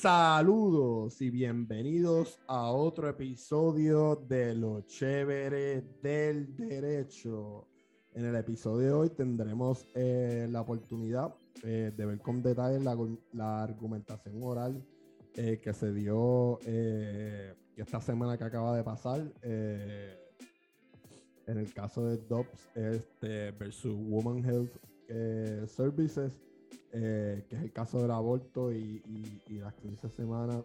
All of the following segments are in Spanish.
Saludos y bienvenidos a otro episodio de Lo Chévere del Derecho. En el episodio de hoy tendremos eh, la oportunidad eh, de ver con detalle la, argumentación oral eh, que se dio esta semana que acaba de pasar en el caso de Dobbs este, versus Woman Health Services eh, que es el caso del aborto y, las 15 semanas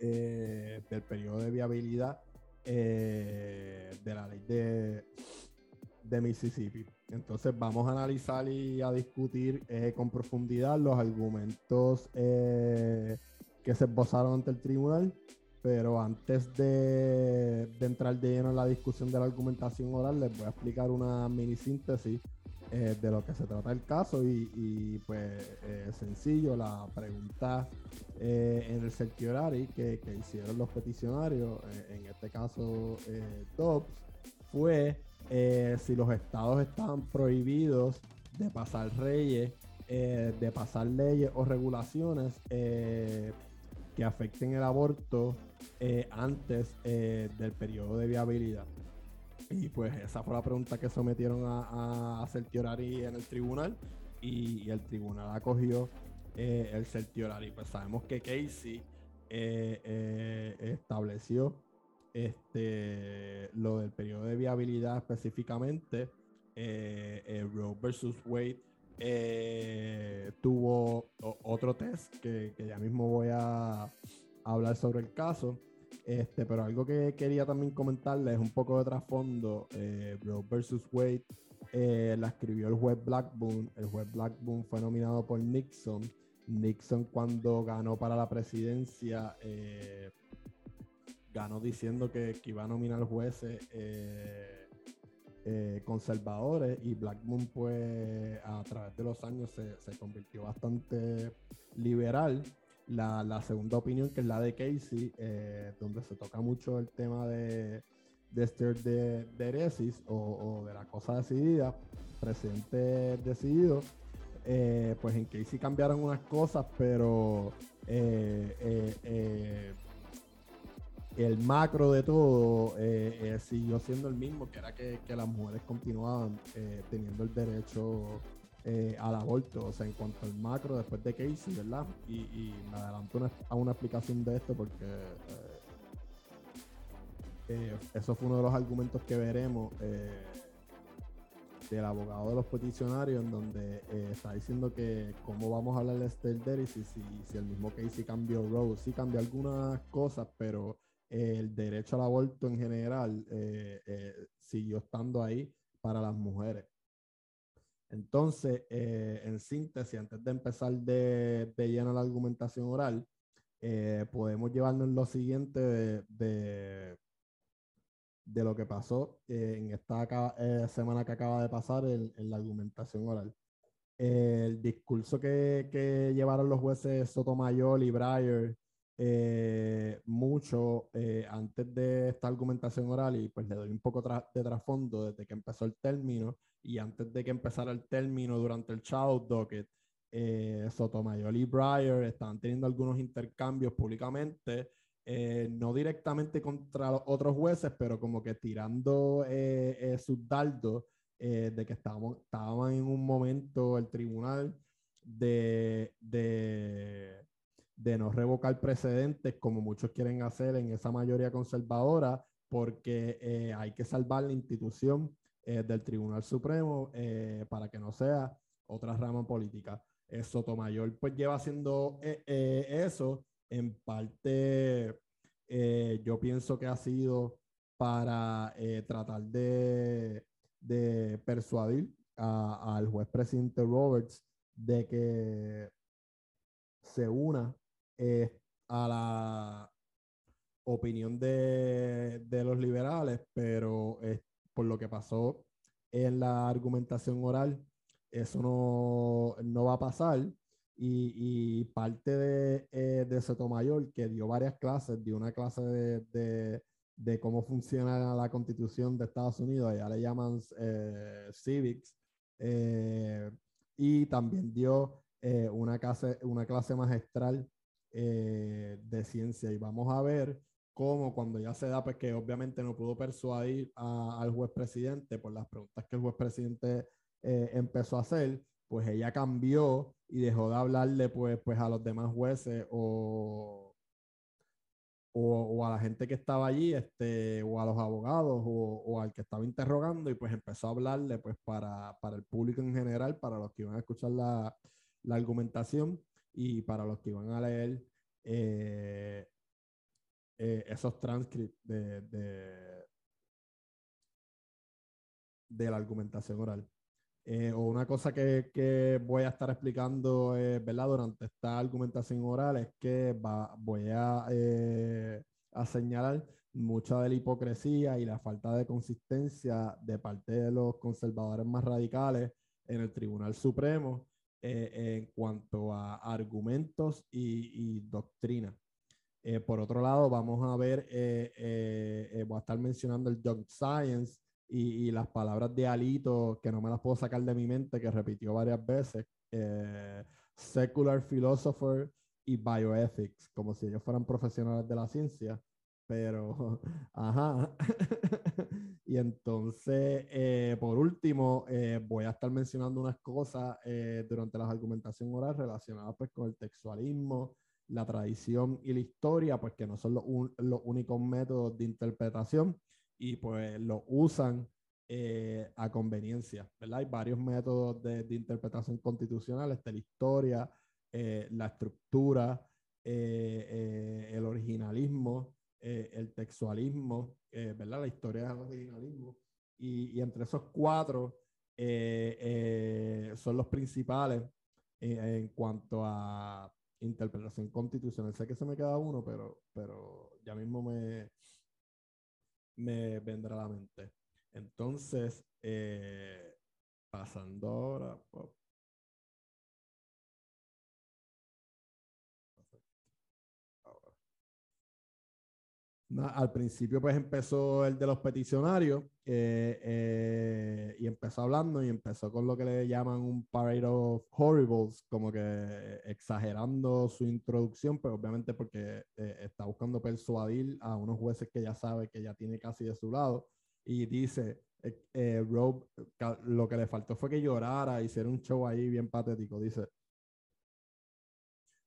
eh, del periodo de viabilidad eh, de la ley de, de, Mississippi. Entonces vamos a analizar y a discutir con profundidad los argumentos que se esbozaron ante el tribunal. Pero antes de, de entrar de lleno en la discusión de la argumentación oral, les voy a explicar una mini síntesis eh, de lo que se trata el caso y, pues eh, sencillo, la pregunta eh, en el certiorari que, que, hicieron los peticionarios, en este caso Dobbs, fue si los estados están prohibidos de pasar reyes, de pasar leyes o regulaciones que afecten el aborto antes del periodo de viabilidad. Y pues esa fue la pregunta que sometieron a, a Certiorari en el tribunal y, el tribunal acogió eh, el Certiorari. Pues sabemos que Casey eh, eh, estableció este, lo del periodo de viabilidad específicamente. Roe versus Wade tuvo otro test que, que ya mismo voy a hablar sobre el caso este, pero algo que quería también comentarles un poco de trasfondo. Eh, Bro versus Wade eh, la escribió el juez Blackburn. El juez Blackburn fue nominado por Nixon. Nixon cuando ganó para la presidencia eh, ganó diciendo que, iba a nominar jueces conservadores y Blackburn pues a través de los años se convirtió bastante liberal la, segunda opinión, que es la de Casey, eh, donde se toca mucho el tema de, de de, de o, de la cosa decidida, presidente decidido. Eh, pues en Casey cambiaron unas cosas, pero eh, el macro de todo siguió siendo el mismo, que era que las mujeres continuaban teniendo el derecho eh, al aborto, o sea, en cuanto al macro después de Casey, ¿verdad? Y, me adelanto a una explicación de esto porque eh, eh, eso fue uno de los argumentos que veremos del abogado de los peticionarios, en donde está diciendo que cómo vamos a hablar de Esther si, si, si, el mismo Casey cambió Roe, sí cambió algunas cosas, pero el derecho al aborto en general siguió estando ahí para las mujeres. Entonces, eh, en síntesis, antes de empezar de, de lleno la argumentación oral, eh, podemos llevarnos lo siguiente de, de, lo que pasó eh, en esta semana que acaba de pasar en, la argumentación oral. el discurso que, que, llevaron los jueces Sotomayor y Breyer mucho antes de esta argumentación oral, y pues le doy un poco de trasfondo desde que empezó el término y antes de que empezara el término durante el Shadow Docket, eh, Sotomayor y Breyer estaban teniendo algunos intercambios públicamente, eh, no directamente contra otros jueces, pero como que tirando eh, eh sus dardos de que estábamos, estaban en un momento el tribunal de, de, de no revocar precedentes como muchos quieren hacer en esa mayoría conservadora, porque hay que salvar la institución eh, del Tribunal Supremo eh, para que no sea otra rama política. Eh, Sotomayor pues lleva haciendo eso en parte yo pienso que ha sido para tratar de, persuadir al juez presidente Roberts de que se una a la opinión de, de los liberales, pero por lo que pasó en la argumentación oral, eso no, no va a pasar. Y, y parte de, eh, de Sotomayor, que dio varias clases, dio una clase de, de, de, cómo funciona la constitución de Estados Unidos, allá le llaman eh, civics, eh, y también dio eh, una, clase, una clase magistral de ciencia y vamos a ver cómo cuando ya se da, pues que obviamente no pudo persuadir al juez presidente por las preguntas que el juez presidente empezó a hacer, pues ella cambió y dejó de hablarle pues, pues a los demás jueces o, o, a la gente que estaba allí, este, o a los abogados o, o, al que estaba interrogando y pues empezó a hablarle pues para, para el público en general, para los que iban a escuchar la, la argumentación y para los que iban a leer eh, eh, esos transcripts de, de, de la argumentación oral. Eh, o una cosa que, que, voy a estar explicando ¿verdad? durante esta argumentación oral es que va, voy a, eh, a, señalar mucha de la hipocresía y la falta de consistencia de parte de los conservadores más radicales en el Tribunal Supremo en cuanto a argumentos y, y doctrina. Por otro lado, vamos a ver, voy a estar mencionando el Junk Science, y, las palabras de Alito, que no me las puedo sacar de mi mente, que repitió varias veces, eh, secular philosopher y bioethics, como si ellos fueran profesionales de la ciencia, pero, ajá. y entonces, eh, por último, eh, voy a estar mencionando unas cosas durante las argumentaciones orales relacionadas pues, con el textualismo, la tradición y la historia, pues que no son los, los únicos métodos de interpretación y pues lo usan eh, a conveniencia, ¿verdad? Hay varios métodos de, de interpretación constitucional, está la historia, eh, la estructura, eh, el originalismo, el textualismo, ¿verdad? La historia del originalismo. Y, y entre esos cuatro son los principales en cuanto a interpretación constitucional. Sé que se me queda uno, pero, pero ya mismo me, me vendrá a la mente. Entonces, eh, pasando ahora. al principio pues empezó el de los peticionarios eh, eh, y empezó hablando y empezó con lo que le llaman un parade of horribles, como que exagerando su introducción, pero obviamente porque eh, está buscando persuadir a unos jueces que ya sabe que ya tiene casi de su lado y dice, Rob, lo que le faltó fue que llorara, hiciera un show ahí bien patético, dice.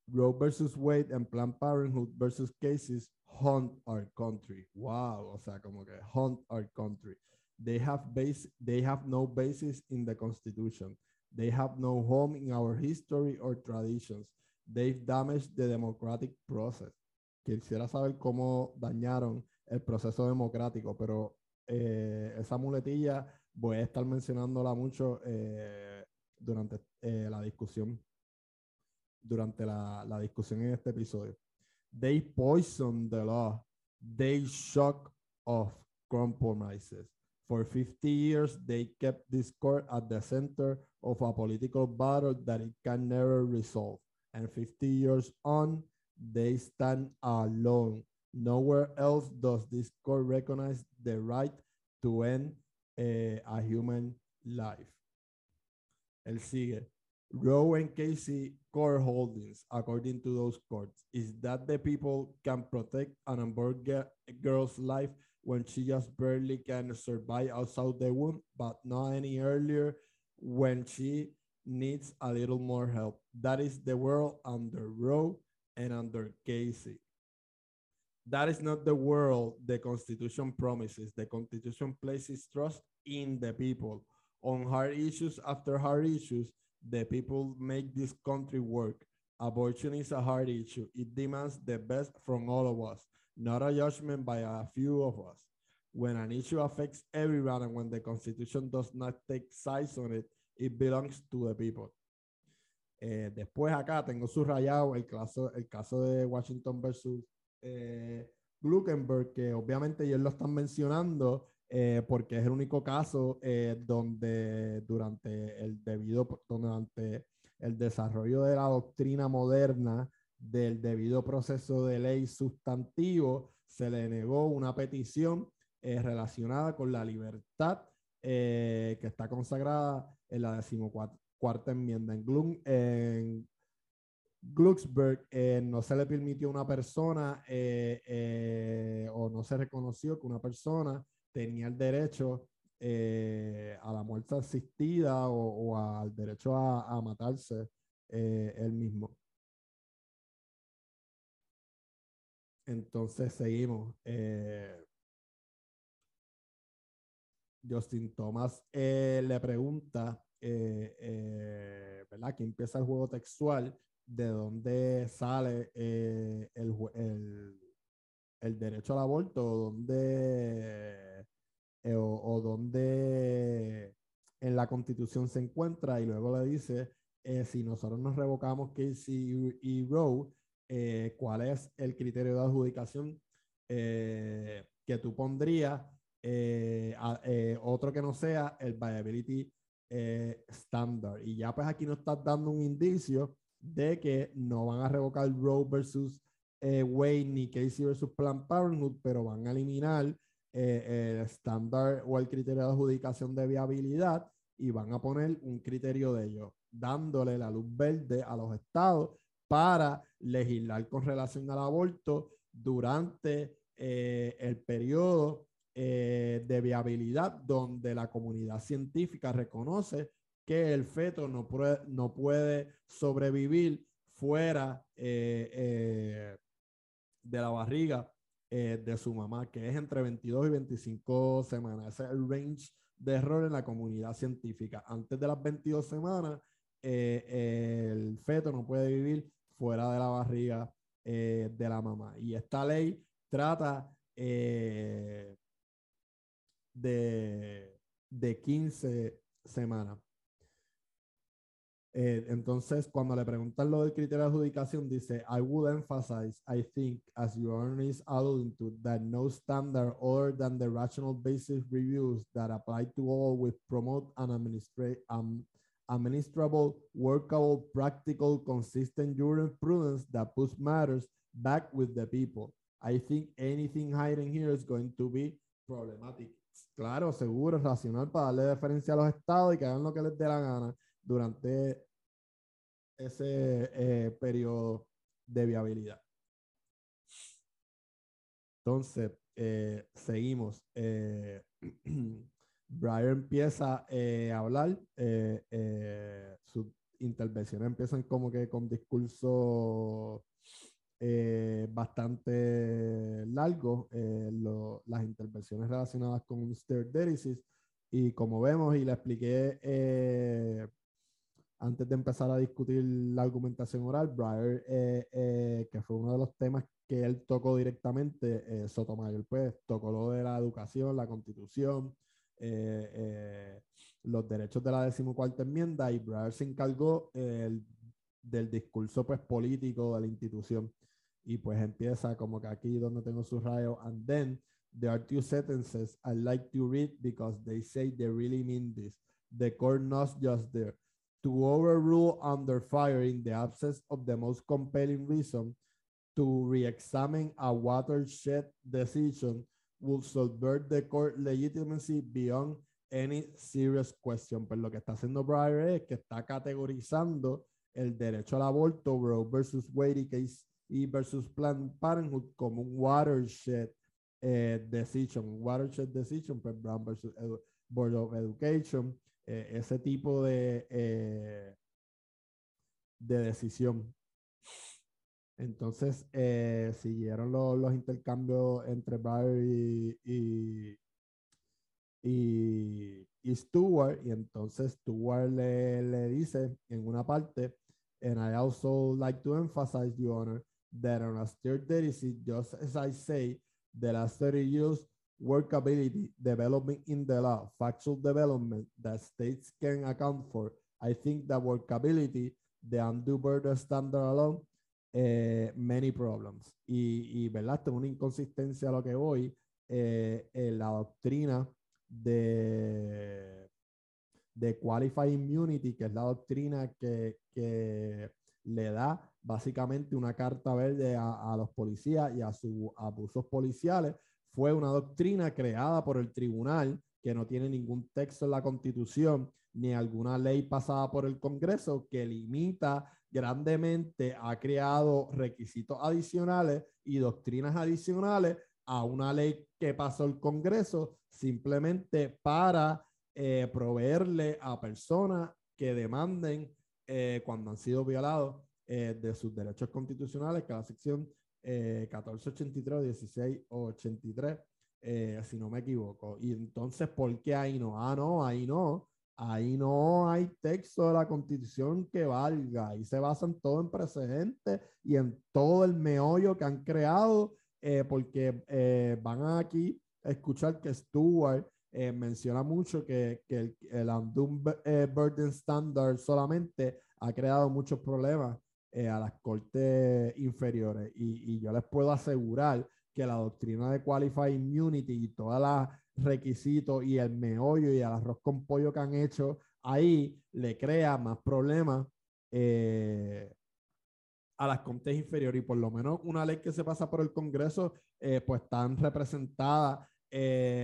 Roe versus Wade and Planned Parenthood versus cases hunt our country. Wow, o sea, como que hunt our country. They have base, they have no basis in the Constitution. They have no home in our history or traditions. They've damaged the democratic process. Quisiera saber cómo dañaron el proceso democrático, pero eh, esa muletilla voy a estar mencionándola mucho eh, durante eh, la discusión, durante la, la discusión en este episodio. They poison the law. They shock of compromises. For 50 years, they kept this court at the center of a political battle that it can never resolve. And 50 years on, they stand alone. Nowhere else does this court recognize the right to end uh, a human life. El sigue. Roe and Casey core holdings, according to those courts, is that the people can protect an unborn girl's life when she just barely can survive outside the womb, but not any earlier when she needs a little more help. That is the world under Roe and under Casey. That is not the world the Constitution promises. The Constitution places trust in the people on hard issues after hard issues the people make this country work. Abortion is a hard issue. It demands the best from all of us, not a judgment by a few of us. When an issue affects everyone and when the Constitution does not take sides on it, it belongs to the people. Eh, después acá tengo subrayado el caso, el caso de Washington versus eh, Gluckenberg, que obviamente ellos lo están mencionando eh, porque es el único caso eh, donde durante el debido, durante el desarrollo de la doctrina moderna del debido proceso de ley sustantivo, se le negó una petición eh, relacionada con la libertad que está consagrada en la decimocuarta enmienda. En, Glum, en Glucksberg eh, no se le permitió a una persona eh, eh, o no se reconoció que una persona tenía el derecho a la muerte asistida o, al derecho a matarse él mismo. Entonces seguimos. Justin Thomas le pregunta, ¿verdad? Que empieza el juego textual de dónde sale eh, el, derecho al aborto, o dónde, eh, o, dónde en la constitución se encuentra, y luego le dice, eh, si nosotros nos revocamos Casey y Roe, ¿cuál es el criterio de adjudicación que tú pondrías? otro que no sea el viability standard. Y ya pues aquí nos estás dando un indicio de que no van a revocar Roe versus eh, Wade ni Casey versus Planned Parenthood, pero van a eliminar eh, el estándar o el criterio de adjudicación de viabilidad y van a poner un criterio de ellos, dándole la luz verde a los estados para legislar con relación al aborto durante eh, el periodo de viabilidad donde la comunidad científica reconoce que el feto no puede, sobrevivir fuera eh, eh, de la barriga eh, de su mamá, que es entre 22 y 25 semanas. Ese es el range de error en la comunidad científica. Antes de las 22 semanas, el feto no puede vivir fuera de la barriga de la mamá. Y esta ley trata de, de 15 semanas. Eh, entonces, cuando le preguntan lo del criterio de adjudicación, dice, I would emphasize, I think, as your honor is alluding to, that no standard other than the rational basis reviews that apply to all will promote an administra um, administrable, workable, practical, consistent jurisprudence that puts matters back with the people. I think anything hiding here is going to be problematic. Claro, seguro, racional para darle deferencia a los estados y que hagan lo que les dé la gana durante ese eh, periodo de viabilidad. Entonces, eh, seguimos. Eh, Brian empieza a hablar, sus intervenciones empiezan como que con discurso bastante largo, las intervenciones relacionadas con osteoarteritis, y como vemos y le expliqué antes de empezar a discutir la argumentación oral, Breyer, eh, eh, que fue uno de los temas que él tocó directamente, eh, Sotomayor, pues tocó lo de la educación, la constitución, los derechos de la decimocuarta enmienda y Breyer se encargó del discurso pues político de la institución. Y pues empieza como que aquí donde tengo su rayo, and then there are two sentences I like to read because they say they really mean this. The court not just there to overrule under fire in the absence of the most compelling reason to re-examine a watershed decision will subvert the court legitimacy beyond any serious question. Pues lo que está haciendo Breyer es que está categorizando el derecho al aborto, Roe versus Wade y versus Planned Parenthood como un watershed eh, decision. Watershed decision, pues Brown versus Board of Education, eh, ese tipo de, eh, de decisión. Entonces, eh, siguieron los, los, intercambios entre Barry y, y, Stewart, y entonces Stewart le, le dice en una parte, and I also like to emphasize, Your Honor, that on a third just as I say, the last 30 years workability development in the law, factual development that states can account for. I think that workability, the undue burden standard alone, eh, many problems. Y, y, ¿verdad? Tengo una inconsistencia a lo que voy. Eh, en la doctrina de, de Qualified Immunity, que es la doctrina que, que le da básicamente una carta verde a, a los policías y a sus abusos policiales fue una doctrina creada por el tribunal que no tiene ningún texto en la constitución ni alguna ley pasada por el Congreso que limita grandemente ha creado requisitos adicionales y doctrinas adicionales a una ley que pasó el Congreso simplemente para eh, proveerle a personas que demanden eh, cuando han sido violados eh, de sus derechos constitucionales, que la sección 1483 1683, si no me equivoco. Y entonces, ¿por qué ahí no? Ah, no, ahí no. Ahí no hay texto de la constitución que valga. Ahí se basan todo en precedentes y en todo el meollo que han creado, porque van aquí a escuchar que Stuart eh, menciona mucho que, que el, el undue eh, burden standard solamente ha creado muchos problemas eh, a las cortes inferiores y, y, yo les puedo asegurar que la doctrina de qualified immunity y todos los requisitos y el meollo y el arroz con pollo que han hecho ahí le crea más problemas a las cortes inferiores. Y por lo menos una ley que se pasa por el Congreso pues están representadas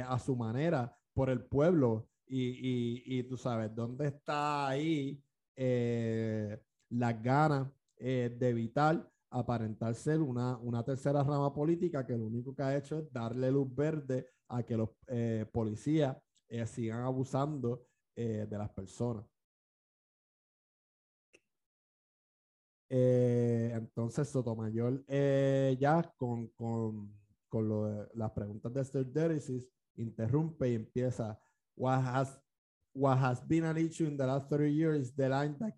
a su manera por el pueblo. Y, tú sabes, ¿dónde está ahí eh, las ganas eh, de evitar aparentar ser una, una tercera rama política que lo único que ha hecho es darle luz verde a que los eh, policías sigan abusando de las personas. entonces, Sotomayor, ya con, con, con las preguntas de Esther interrumpe y empieza. What has, what has been an issue in the last 30 years is the line that,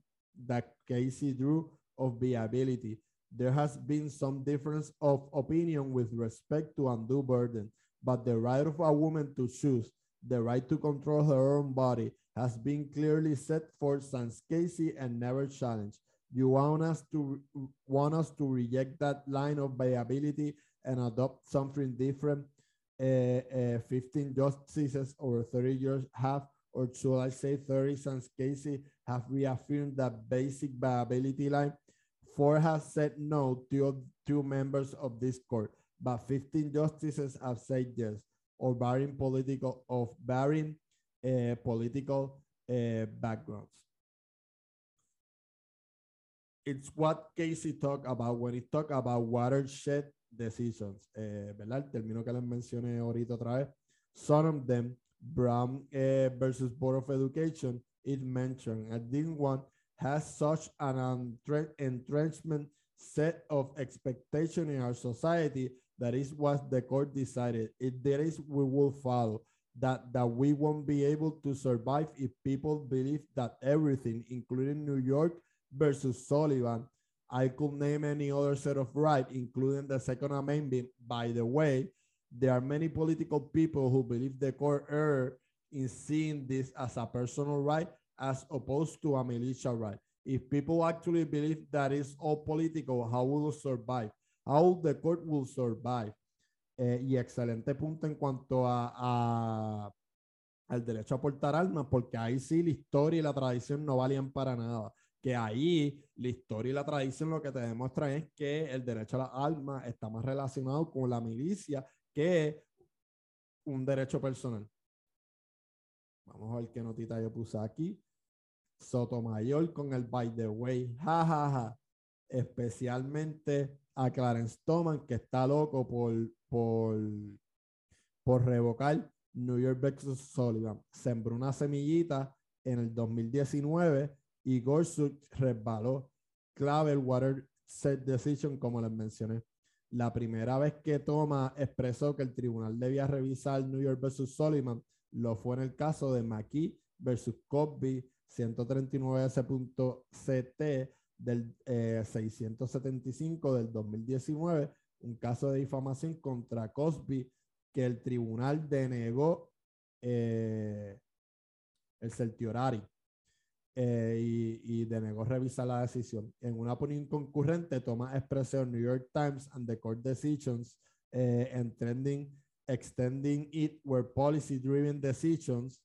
that Casey drew of viability. There has been some difference of opinion with respect to undue burden, but the right of a woman to choose, the right to control her own body, has been clearly set forth since Casey and never challenged. You want us to want us to reject that line of viability and adopt something different uh, uh, 15 justices over 30 years have, or should I say 30 since Casey, have reaffirmed that basic viability line. Four has said no to two members of this court, but 15 justices have said yes, or barring political of barring uh, political uh, backgrounds. It's what Casey talked about when he talked about watershed decisions, eh, ¿verdad? El término que les mencioné ahorita otra vez. Some of them, Brown eh, versus Board of Education, it mentioned, and this one has such an entrenchment set of expectation in our society that is what the court decided. If there is, we will follow. That, that we won't be able to survive if people believe that everything, including New York versus Sullivan, I could name any other set of rights, including the Second Amendment. By the way, there are many political people who believe the court error in seeing this as a personal right as opposed to a militia right. If people actually believe that it's all political, how will it survive? How the court will survive? Eh, y excelente punto en cuanto a, a, al derecho a portar armas, porque ahí sí la historia y la tradición no valían para nada. que ahí la historia y la tradición lo que te demuestran es que el derecho a las armas está más relacionado con la milicia que un derecho personal. Vamos a ver qué notita yo puse aquí. Sotomayor con el by the way, jajaja. Especialmente a Clarence Thomas, que está loco por, por, por revocar New York versus Sullivan. Sembró una semillita en el 2019 y Gorsuch resbaló clave el water set decision como les mencioné. La primera vez que Thomas expresó que el tribunal debía revisar New York versus Solomon lo fue en el caso de McKee versus Cosby 139S.ct del 675 eh, del 2019, un caso de difamación contra Cosby que el tribunal denegó eh, el certiorari eh, y, y, denegó revisar la decisión. En una opinión concurrente, toma expresión New York Times and the court decisions eh, and trending, extending it where policy-driven decisions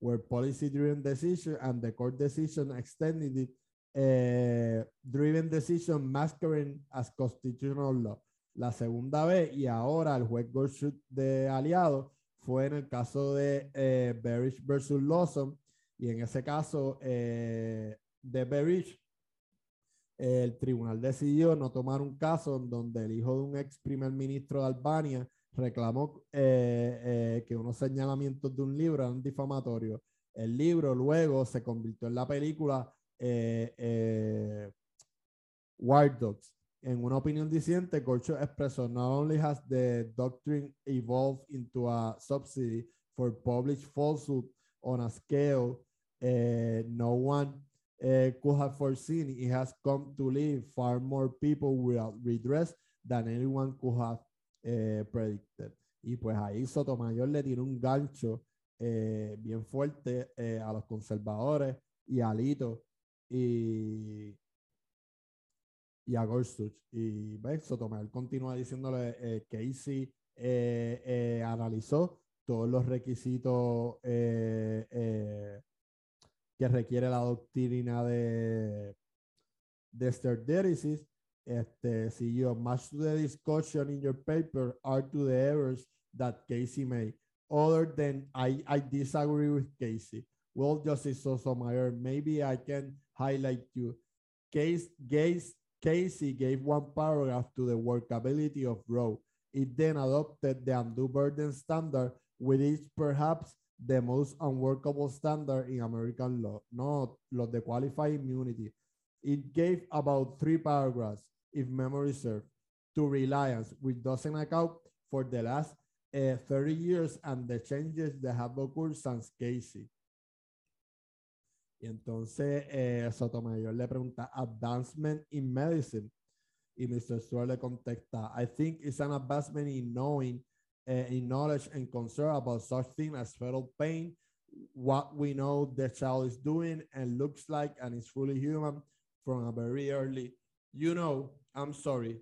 where policy-driven decision and the court decision extended it eh, driven decision masquerading as constitutional law. La segunda vez y ahora el juez Gorsuch de aliado fue en el caso de eh, Barish versus Lawson, Y en ese caso eh, de Berich, el tribunal decidió no tomar un caso en donde el hijo de un ex primer ministro de Albania reclamó eh, eh, que unos señalamientos de un libro eran difamatorios. El libro luego se convirtió en la película eh, Wild Dogs. En una opinión disidente, Gorcho expresó, not only has the doctrine evolved into a subsidy for published falsehood on a scale no one could have foreseen, it has come to live far more people without redress than anyone could have eh, predicted. Y pues ahí Sotomayor le tiró un gancho eh, bien fuerte eh, a los conservadores y a Lito y, y a Gorsuch. Y ¿ves? Sotomayor continúa diciéndole que Casey analizó todos los requisitos que requiere la doctrina de, de Este, siguió, much to the discussion in your paper are to the errors that Casey made. Other than I, I disagree with Casey. Well, Justice Sotomayor, maybe I can highlight you. Case, Case, Casey gave one paragraph to the workability of Roe. It then adopted the undue burden standard, which is perhaps the most unworkable standard in American law, not los de qualified immunity. It gave about three paragraphs if memory serves, to reliance, which doesn't account for the last uh, 30 years and the changes that have occurred since Casey. Y entonces eh, Sotomayor le pregunta, advancement in medicine. Y Mr. Stewart le contesta, I think it's an advancement in knowing, uh, in knowledge and concern about such thing as fetal pain, what we know the child is doing and looks like and is fully human from a very early you know, I'm sorry,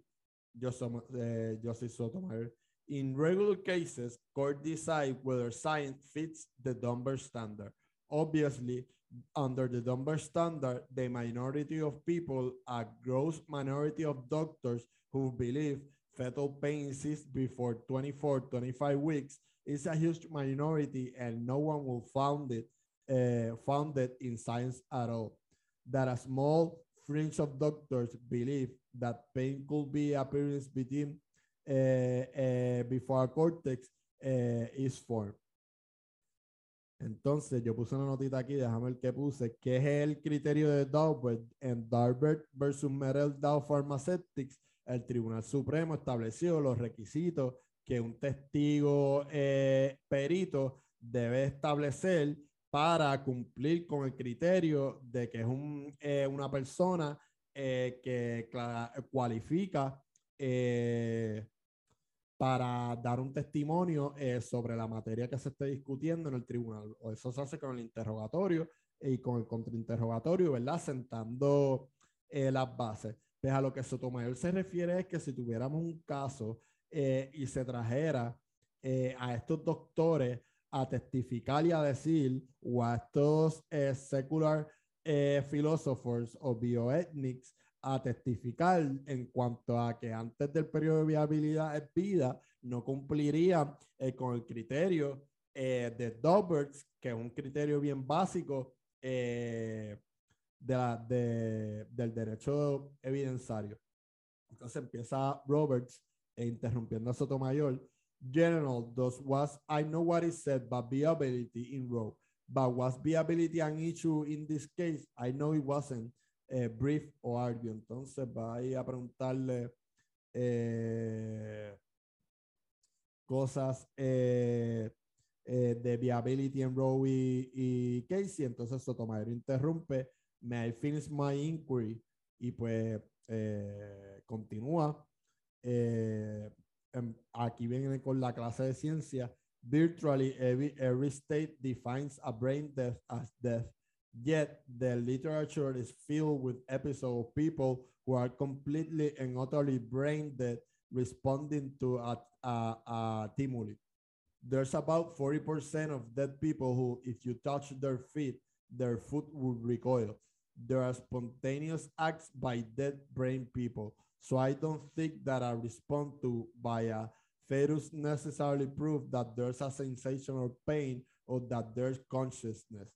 Justice Sotomayor. In regular cases, court decide whether science fits the Dunbar standard. Obviously, under the Dunbar standard, the minority of people, a gross minority of doctors who believe fetal pain exists before 24, 25 weeks, is a huge minority and no one will found it, uh, found it in science at all. That a small fringe of doctors believe that pain could be appearance between uh, uh, before cortex uh, is formed. Entonces, yo puse una notita aquí, déjame ver qué puse. ¿Qué es el criterio de Daubert? En Daubert versus Merel Dow Pharmaceutics, el Tribunal Supremo estableció los requisitos que un testigo perito debe establecer para cumplir con el criterio de que es un, eh, una persona eh, que cualifica eh, para dar un testimonio sobre la materia que se esté discutiendo en el tribunal. O eso se hace con el interrogatorio y con el contrainterrogatorio, ¿verdad? Sentando las bases. Pues a lo que Sotomayor se refiere es que si tuviéramos un caso y se trajera a estos doctores a testificar y a decir, o a estos eh, secular eh, philosophers o bioethnics a testificar en cuanto a que antes del periodo de viabilidad es vida, no cumpliría eh, con el criterio eh, de Doberts, que es un criterio bien básico de la, de, del derecho evidenciario. Entonces empieza Roberts interrumpiendo a Sotomayor general does was I know what is said, but viability in Roe. But was viability an issue in this case? I know it wasn't a brief or argue. Entonces va a preguntarle eh, cosas eh, eh, de viability en Roe y, y Casey. Entonces Sotomayor interrumpe. May I finish my inquiry? Y pues eh, continúa. Eh, aquí viene con la clase de ciencia. Virtually every, every state defines a brain death as death. Yet the literature is filled with episodes of people who are completely and utterly brain dead responding to a, a, a stimuli. There's about 40% of dead people who, if you touch their feet, their foot will recoil. There are spontaneous acts by dead brain people so I don't think that a response to by a fetus necessarily prove that there's a sensation or pain or that there's consciousness.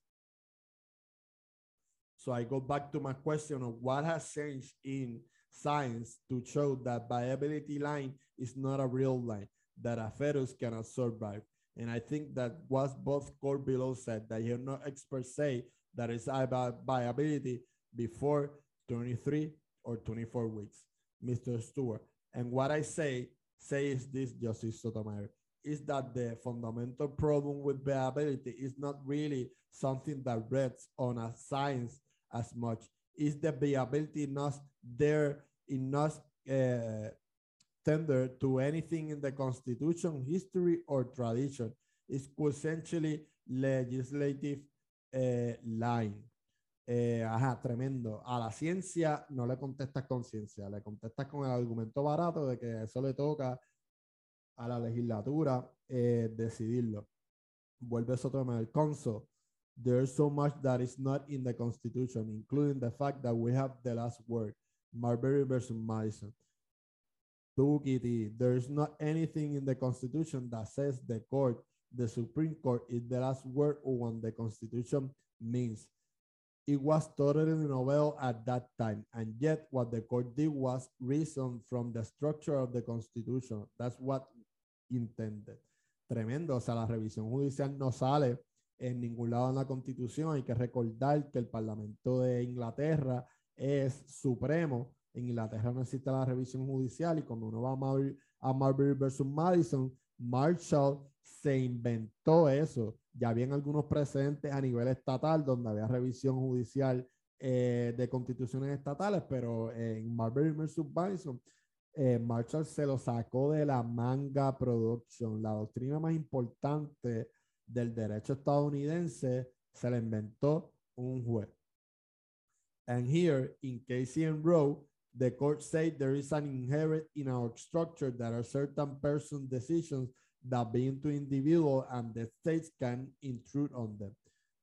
So I go back to my question of what has changed in science to show that viability line is not a real line, that a fetus cannot survive. And I think that was both Core below said that you're not experts say that is about viability before 23 or 24 weeks, Mr. Stewart. And what I say, say is this, Justice Sotomayor, is that the fundamental problem with viability is not really something that rests on a science as much. Is the viability not there enough uh, tender to anything in the constitution, history, or tradition? It's essentially legislative uh, line. Eh, ajá, tremendo. A la ciencia no le contestas con ciencia, le contestas con el argumento barato de que eso le toca a la legislatura eh, decidirlo. Vuelve el Conso. There's so much that is not in the Constitution, including the fact that we have the last word. Marbury versus Madison. Tukiti, there's not anything in the Constitution that says the court, the Supreme Court, is the last word on the Constitution means. It was totally novel at that time, and yet what the court did was reason from the structure of the Constitution. That's what intended. Tremendo, o sea, la revisión judicial no sale en ningún lado en la Constitución. Hay que recordar que el Parlamento de Inglaterra es supremo. En Inglaterra no existe la revisión judicial y cuando uno va a, a Marbury versus Madison, Marshall se inventó eso. Ya habían algunos precedentes a nivel estatal donde había revisión judicial eh, de constituciones estatales, pero en Marbury versus Bison, eh, Marshall se lo sacó de la manga production. La doctrina más importante del derecho estadounidense se la inventó un juez. And here, in Casey and Rowe, the court said there is an inherent in our structure that a certain person's decisions that being to individual and the states can intrude on them.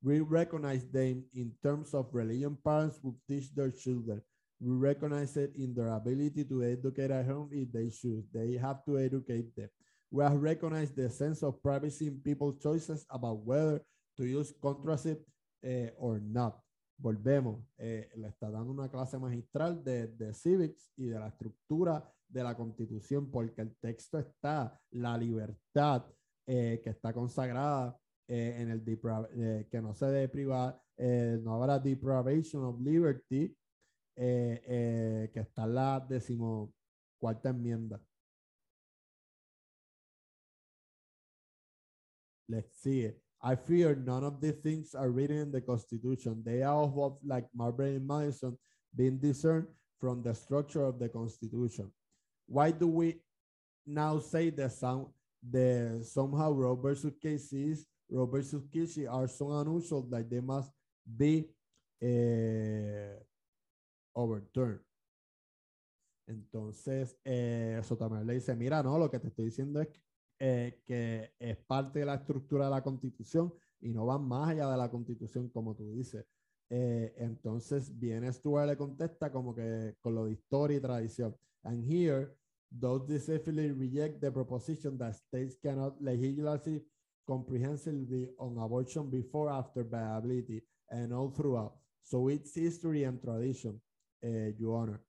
We recognize them in terms of religion parents who teach their children. We recognize it in their ability to educate at home if they choose. They have to educate them. We have recognized the sense of privacy in people's choices about whether to use contraceptive eh, or not. Volvemos, eh, le está dando una clase magistral de, de civics y de la estructura de la constitución, porque el texto está, la libertad eh, que está consagrada eh, en el eh, que no se depriva, no habrá deprivation of liberty, que está en la decimocuarta enmienda. Let's see. I fear none of these things are written in the Constitution. They are of like Marbury and Madison being discerned from the structure of the Constitution why do we now say that some the somehow Roe versus cases, Roe versus Casey are so unusual that they must be uh, overturned. Entonces, eh, también le dice, mira, no, lo que te estoy diciendo es eh, que es parte de la estructura de la constitución y no van más allá de la constitución, como tú dices. Eh, entonces viene Stuart le contesta como que con lo de historia y tradición. And here, those decisively reject the proposition that states cannot legislate comprehensively on abortion before, after viability, and all throughout. So it's history and tradition, uh, Your Honor.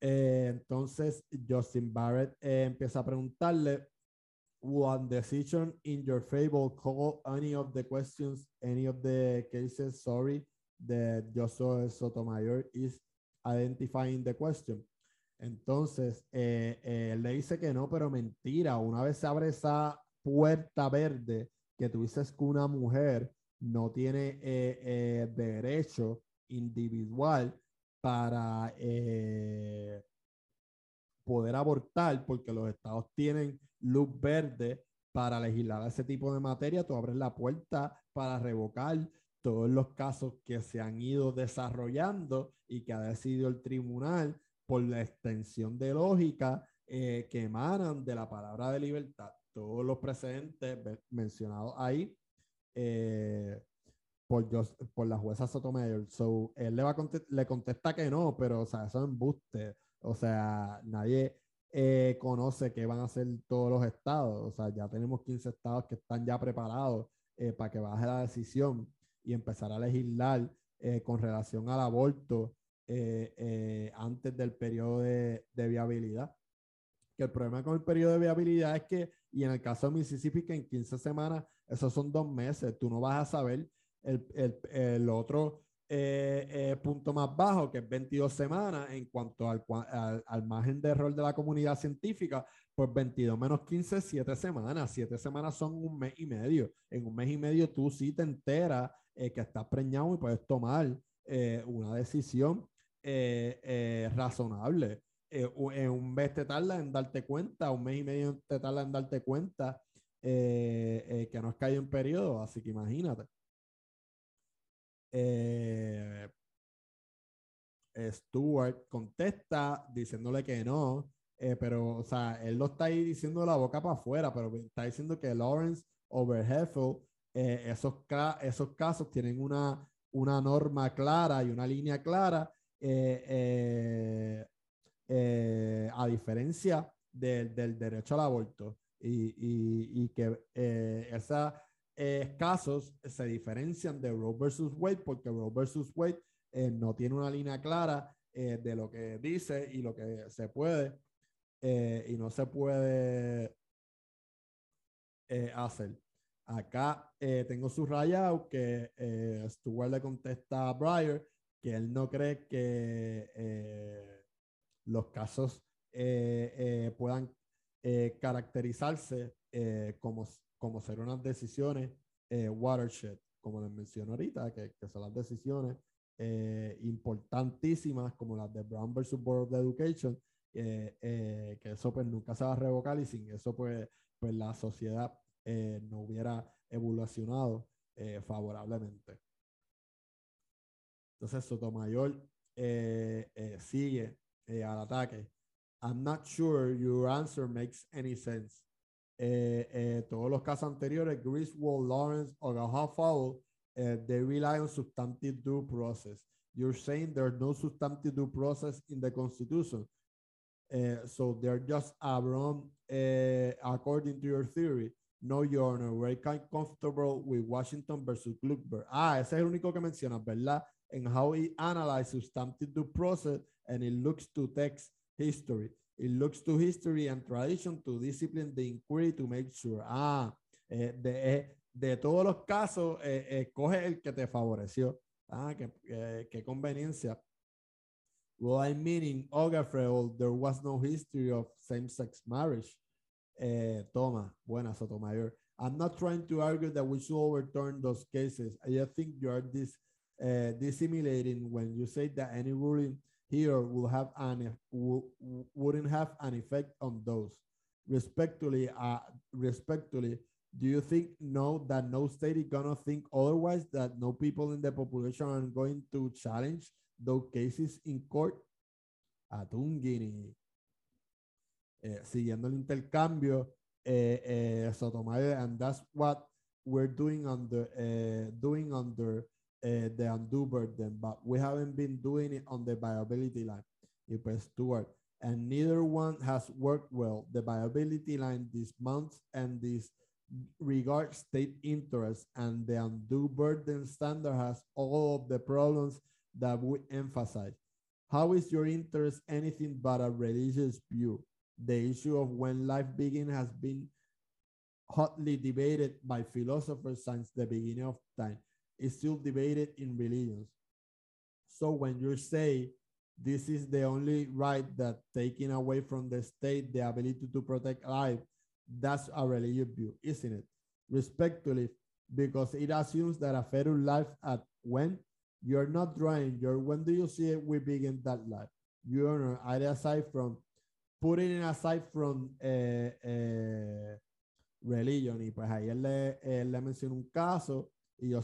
Eh, entonces, Justin Barrett eh, empieza a preguntarle, one decision in your favor call any of the questions, any of the cases, sorry, that Joshua Sotomayor is identifying the question. Entonces, eh, eh, le dice que no, pero mentira. Una vez se abre esa puerta verde que tú dices que una mujer no tiene eh, derecho individual para poder abortar, porque los estados tienen luz verde para legislar ese tipo de materia, tú abres la puerta para revocar todos los casos que se han ido desarrollando y que ha decidido el tribunal por la extensión de lógica eh, que emanan de la palabra de libertad. Todos los precedentes mencionados ahí eh, por, por la jueza Sotomayor. So, él le, va le contesta que no, pero o sea, eso es embuste. O sea, nadie eh, conoce qué van a hacer todos los estados. O sea, ya tenemos 15 estados que están ya preparados para que baje la decisión y empezar a legislar eh, con relación al aborto eh, antes del periodo de, viabilidad. Que el problema con el periodo de viabilidad es que, y en el caso de Mississippi, que en 15 semanas, esos son dos meses, tú no vas a saber el, el, el otro eh, eh, punto más bajo, que es 22 semanas, en cuanto al, al, margen de error de la comunidad científica, pues 22 menos 15, 7 semanas. 7 semanas son un mes y medio. En un mes y medio tú sí te enteras eh, que estás preñado y puedes tomar una decisión razonable. en un mes te tarda en darte cuenta, un mes y medio te tarda en darte cuenta que no has caído en periodo, así que imagínate. Eh, Stuart contesta diciéndole que no, eh, pero, o sea, él lo está ahí diciendo de la boca para afuera, pero está diciendo que Lawrence over eh, esos, esos casos tienen una, una norma clara y una línea clara, a diferencia del, derecho al aborto, y, que eh, casos se diferencian de Roe versus Wade porque Roe versus Wade eh, no tiene una línea clara eh, de lo que dice y lo que se puede y no se puede hacer. Acá tengo subrayado que Stuart le contesta a Breyer que él no cree que los casos puedan caracterizarse como como ser unas decisiones eh, watershed, como les menciono ahorita, que, son las decisiones eh, importantísimas como las de Brown versus Board of Education, eh, que eso pues nunca se va a revocar y sin eso pues, pues la sociedad no hubiera evolucionado favorablemente. Entonces Sotomayor sigue al ataque. I'm not sure your answer makes any sense. Eh, eh, todos los casos anteriores, Griswold, Lawrence, or Fowle, uh, they rely on substantive due process. You're saying there's no substantive due process in the Constitution. So they're just uh, according to your theory. No, Your Honor, we're kind comfortable with Washington versus Gluckberg. Ah, ese es el único que mencionas, ¿verdad? And how he analyzes substantive due process and it looks to text history. It looks to history and tradition to discipline the inquiry to make sure. Ah, eh, de, eh, de, todos los casos, eh, escoge el que te favoreció. Ah, qué, qué conveniencia. Well, I mean, in Ogafreol, there was no history of same-sex marriage. Eh, toma, buena Sotomayor. I'm not trying to argue that we should overturn those cases. I think you are dis, uh, dissimulating when you say that any ruling here will have an wouldn't have an effect on those. Respectfully, uh, respectfully, do you think no that no state is gonna think otherwise that no people in the population are going to challenge those cases in court? Atungini. Eh, siguiendo el intercambio, eh, eh, Sotomayor, and that's what we're doing under uh, doing under uh, the undue burden, but we haven't been doing it on the viability line. Y pues Stuart, and neither one has worked well. The viability line this month and this regard state interest and the undue burden standard has all of the problems that we emphasize. How is your interest anything but a religious view? The issue of when life begins has been hotly debated by philosophers since the beginning of time is still debated in religions. So when you say this is the only right that taking away from the state the ability to protect life, that's a religious view, isn't it? Respectfully, because it assumes that a federal life at when you're not drawing your when do you see it we begin that life? You're aside from putting it aside from uh, uh, religion. Y pues él le, él le menciona un caso y yo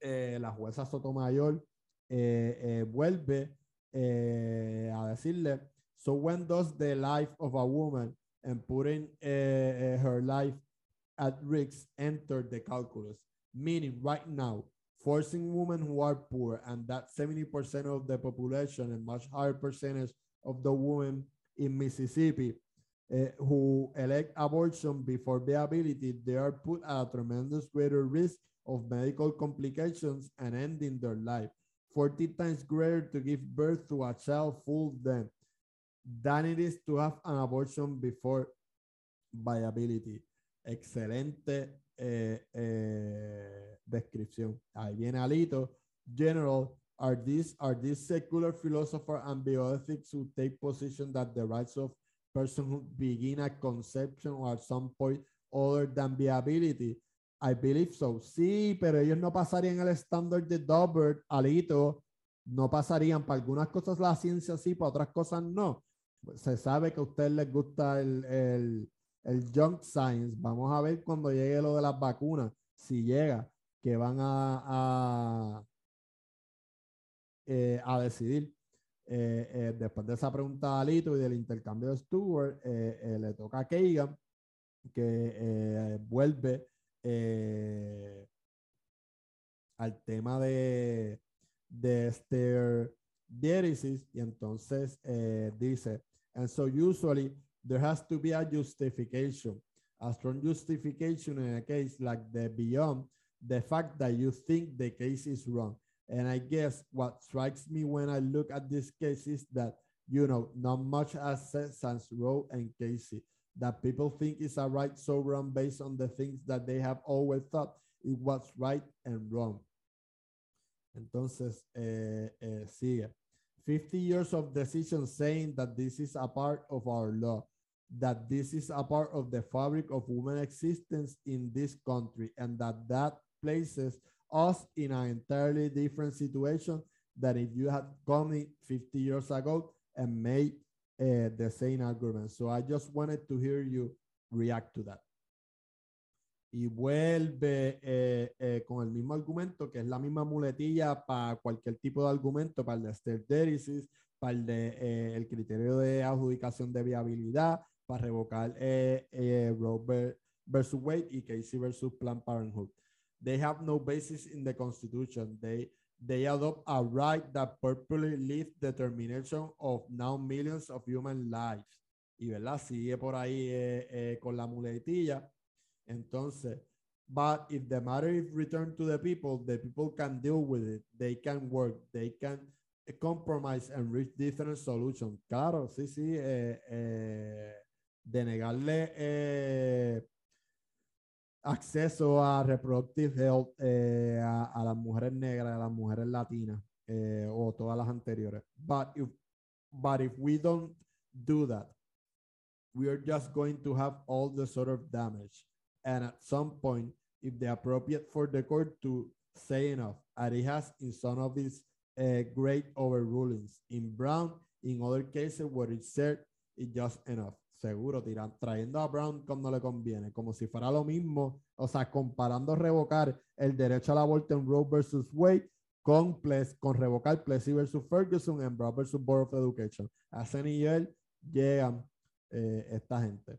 eh, la jueza Sotomayor eh, eh, vuelve a decirle, so when does the life of a woman and putting her life at risk enter the calculus? Meaning right now, forcing women who are poor and that 70% of the population and much higher percentage of the women in Mississippi uh, who elect abortion before viability, they are put at a tremendous greater risk of medical complications and ending their life. 40 times greater to give birth to a child full than than it is to have an abortion before viability. Excelente eh, eh, descripción. Ahí viene Alito. General, are these are these secular philosophers and bioethics who take position that the rights of personhood begin at conception or at some point other than viability? I believe so. Sí, pero ellos no pasarían el estándar de Dobbert, Alito, no pasarían. Para algunas cosas la ciencia sí, para otras cosas no. Se sabe que a ustedes les gusta el, el, el junk science. Vamos a ver cuando llegue lo de las vacunas, si llega, que van a, a, eh, a decidir. Eh, eh, después de esa pregunta de Alito y del intercambio de Stewart, le toca a Kagan, que vuelve Eh, al tema de, de este y entonces eh, dice, and so usually there has to be a justification, a strong justification in a case like the beyond the fact that you think the case is wrong. And I guess what strikes me when I look at this case is that, you know, not much has said since Roe and Casey, that people think is a right so wrong based on the things that they have always thought it was right and wrong. Entonces, eh, eh, sigue. 50 years of decisions saying that this is a part of our law, that this is a part of the fabric of human existence in this country, and that that places us in an entirely different situation than if you had come 50 years ago and made uh, the same argument. So I just wanted to hear you react to that. Y vuelve eh, eh, con el mismo argumento, que es la misma muletilla para cualquier tipo de argumento, para el de sterterisis, para el de eh, el criterio de adjudicación de viabilidad, para revocar eh, eh, Robert versus Wade y Casey versus Planned Parenthood. They have no basis in the Constitution. They they adopt a right that purposely leaves determination of now millions of human lives. Y verdad, sigue por ahí eh, eh, con la muletilla. Entonces, but if the matter is returned to the people, the people can deal with it. They can work. They can compromise and reach different solutions. Claro, sí, sí. Eh, de negarle eh, acceso a reproductive health eh, a, a, las mujeres negras, a las mujeres latinas eh, o todas las anteriores. But if, but if we don't do that, we are just going to have all the sort of damage. And at some point, if the appropriate for the court to say enough, and it has in some of these uh, great overrulings, in Brown, in other cases where it said it's just enough. Seguro, tiran, trayendo a Brown cuando le conviene, como si fuera lo mismo, o sea, comparando revocar el derecho al aborto en Roe versus Wade con, con revocar Plessy versus Ferguson en Brown versus Board of Education. A ese nivel llegan eh, esta gente.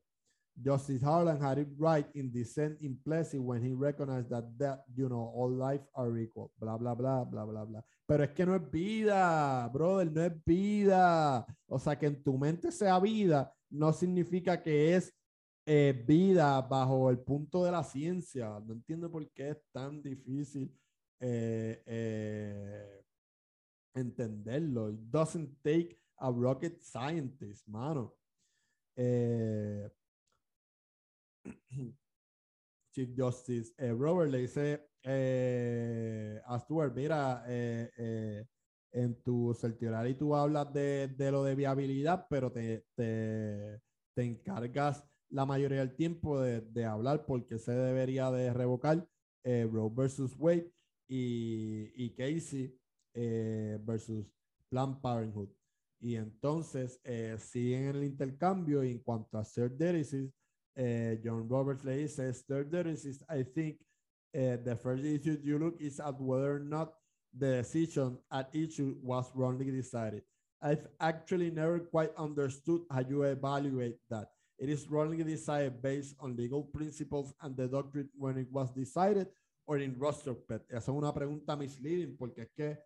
Justice Harlan had it right in dissent in Plessy when he recognized that, that, you know, all life are equal, bla, bla, bla, bla, bla, bla. Pero es que no es vida, brother, no es vida. O sea, que en tu mente sea vida no significa que es eh, vida bajo el punto de la ciencia. No entiendo por qué es tan difícil eh, eh, entenderlo. It doesn't take a rocket scientist, mano. Chief Justice Robert le dice a mira, en tu y tú hablas de, de, lo de viabilidad, pero te, encargas la mayoría del tiempo de, hablar porque se debería de revocar eh, Roe versus Wade y, Casey eh, versus Planned Parenthood. Y entonces eh, siguen en el intercambio en cuanto a Third eh, John Roberts le dice, Third I think uh, the first issue you look is at whether or not the decision at issue was wrongly decided. I've actually never quite understood how you evaluate that. It is wrongly decided based on legal principles and the doctrine when it was decided or in retrospect. Esa es una pregunta misleading porque es que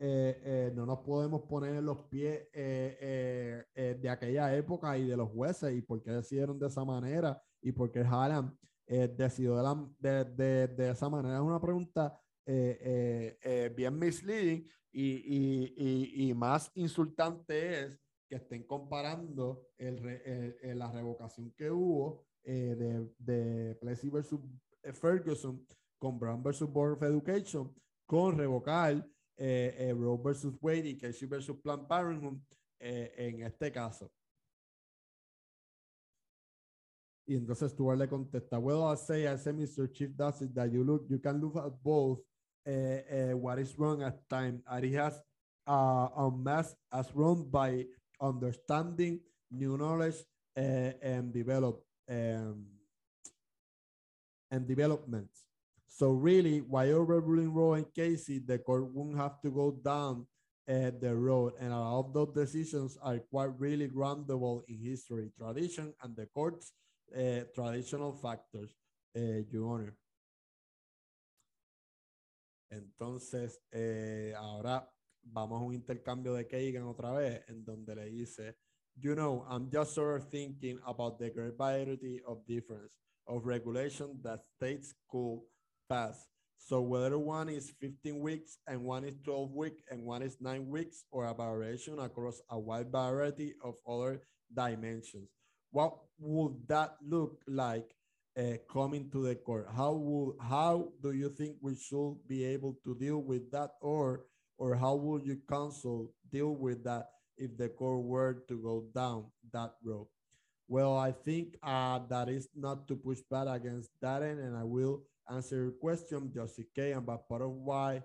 eh, eh, no nos podemos poner en los pies eh, eh, eh de aquella época y de los jueces y por qué decidieron de esa manera y por qué Hallam eh, decidió de, la, de, de, de esa manera. Es una pregunta bien misleading y, y, más insultante es que estén comparando el, la revocación que hubo de, de Plessy versus Ferguson con Brown versus Board of Education con revocar eh, Roe versus Wade y Casey versus Planned Parenthood en este caso. Y entonces Stuart le contesta, well, I say, I say, Mr. Chief does it that you look, you can look at both what is wrong at time, and he has uh, unmasked as wrong by understanding new knowledge uh, and develop um, and development. So really, while overruling Roe and Casey, the court won't have to go down uh, the road, and a lot of those decisions are quite really groundable in history, tradition, and the court's uh, traditional factors, uh, Your Honor. Entonces, eh, ahora vamos a un intercambio de Kagan otra vez, en donde le dice, you know, I'm just sort of thinking about the great variety of difference of regulation that states could pass. So whether one is 15 weeks and one is 12 weeks and one is nine weeks or a variation across a wide variety of other dimensions. What would that look like uh, coming to the court? How will how do you think we should be able to deal with that, or or how will you counsel deal with that if the court were to go down that road? Well, I think uh, that is not to push back against that end, and I will answer your question, Justice K. And but part of why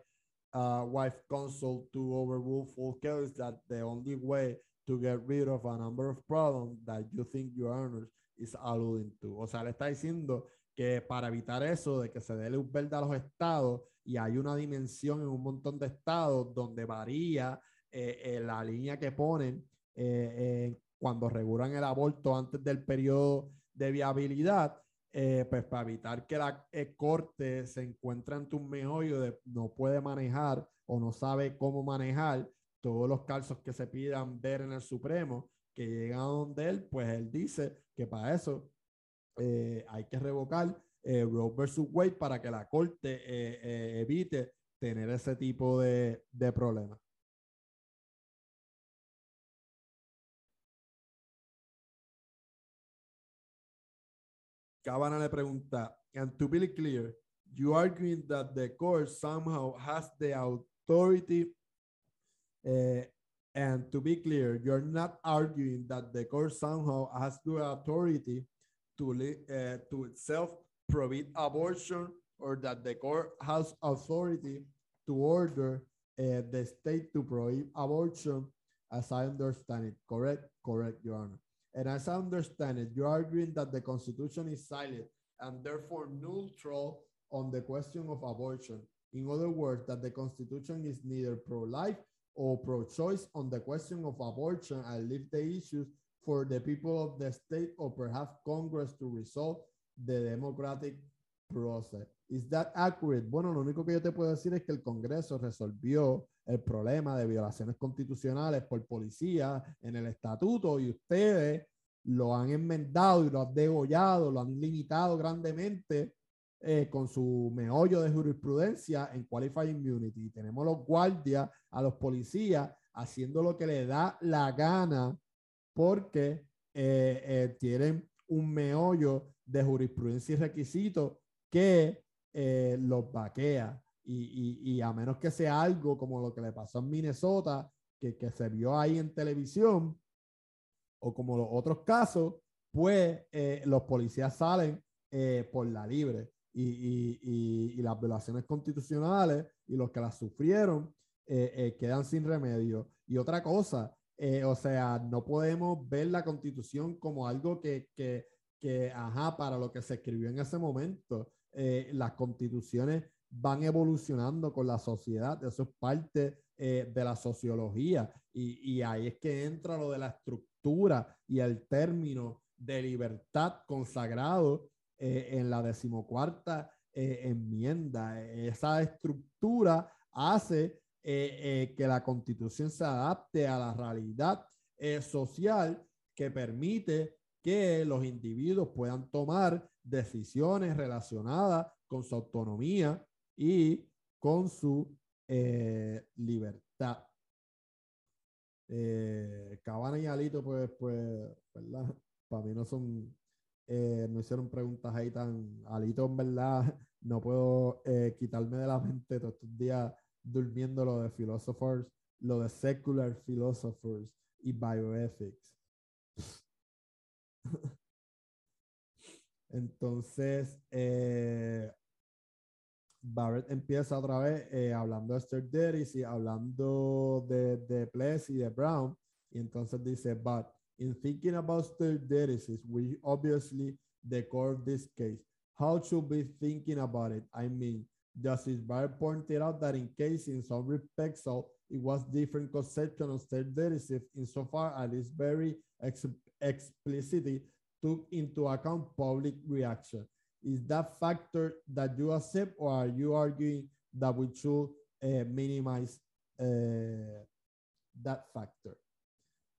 uh, wife counsel to overrule full care is that the only way to get rid of a number of problems that you think your owners is alluding to. O sea, le está diciendo que para evitar eso de que se dé luz verde a los estados y hay una dimensión en un montón de estados donde varía eh, eh, la línea que ponen eh, cuando regulan el aborto antes del periodo de viabilidad, pues para evitar que la corte se encuentre ante un meollo de no puede manejar o no sabe cómo manejar todos los casos que se pidan ver en el Supremo, que llegan a donde él, pues él dice que para eso eh, hay que revocar eh, Roe versus Wade para que la corte eh, eh, evite tener ese tipo de, de problemas. Le pregunta, and to be clear, you arguing that the court somehow has the authority uh, and to be clear, you're not arguing that the court somehow has the authority to, uh, to itself prohibit abortion or that the court has authority to order uh, the state to prohibit abortion, as I understand it. Correct? Correct, Your Honor. And as I understand it, you're arguing that the Constitution is silent and therefore neutral on the question of abortion. In other words, that the Constitution is neither pro life or pro-choice on the question of abortion and leave the issues for the people of the state or perhaps Congress to resolve the democratic process. Is that accurate? Bueno, lo único que yo te puedo decir es que el Congreso resolvió el problema de violaciones constitucionales por policía en el estatuto y ustedes lo han enmendado y lo han degollado, lo han limitado grandemente eh, con su meollo de jurisprudencia en Qualified Immunity. Tenemos los guardias, a los policías, haciendo lo que le da la gana porque eh, eh, tienen un meollo de jurisprudencia y requisitos que los vaquea. Y, a menos que sea algo como lo que le pasó en Minnesota, que, que se vio ahí en televisión, o como los otros casos, pues los policías salen por la libre y, y, y, las violaciones constitucionales y los que las sufrieron eh, eh, quedan sin remedio. Y otra cosa, eh, o sea, no podemos ver la constitución como algo que, que, ajá, para lo que se escribió en ese momento. las constituciones van evolucionando con la sociedad, eso es parte de la sociología. Y, y ahí es que entra lo de la estructura y el término de libertad consagrado eh, en la decimocuarta eh, enmienda. Esa estructura hace eh, que la constitución se adapte a la realidad social que permite que los individuos puedan tomar decisiones relacionadas con su autonomía y con su eh, libertad. Eh, Cabana y Alito, pues, pues, ¿verdad? Para mí no son, eh, no hicieron preguntas ahí tan, Alito en verdad, no puedo eh, quitarme de la mente todos estos días durmiendo lo de philosophers, lo de secular philosophers y bioethics. Entonces, eh, Barrett empieza otra vez eh, hablando de Derris y hablando de, de y de Brown. Entonces dice, but in thinking about Derris, we obviously of this case. How should we thinking about it? I mean, Justice Barrett pointed out that in case in some respects, it was different conception of derivative insofar as it's very ex explicitly took into account public reaction. Is that factor that you accept or are you arguing that we should uh, minimize uh, that factor?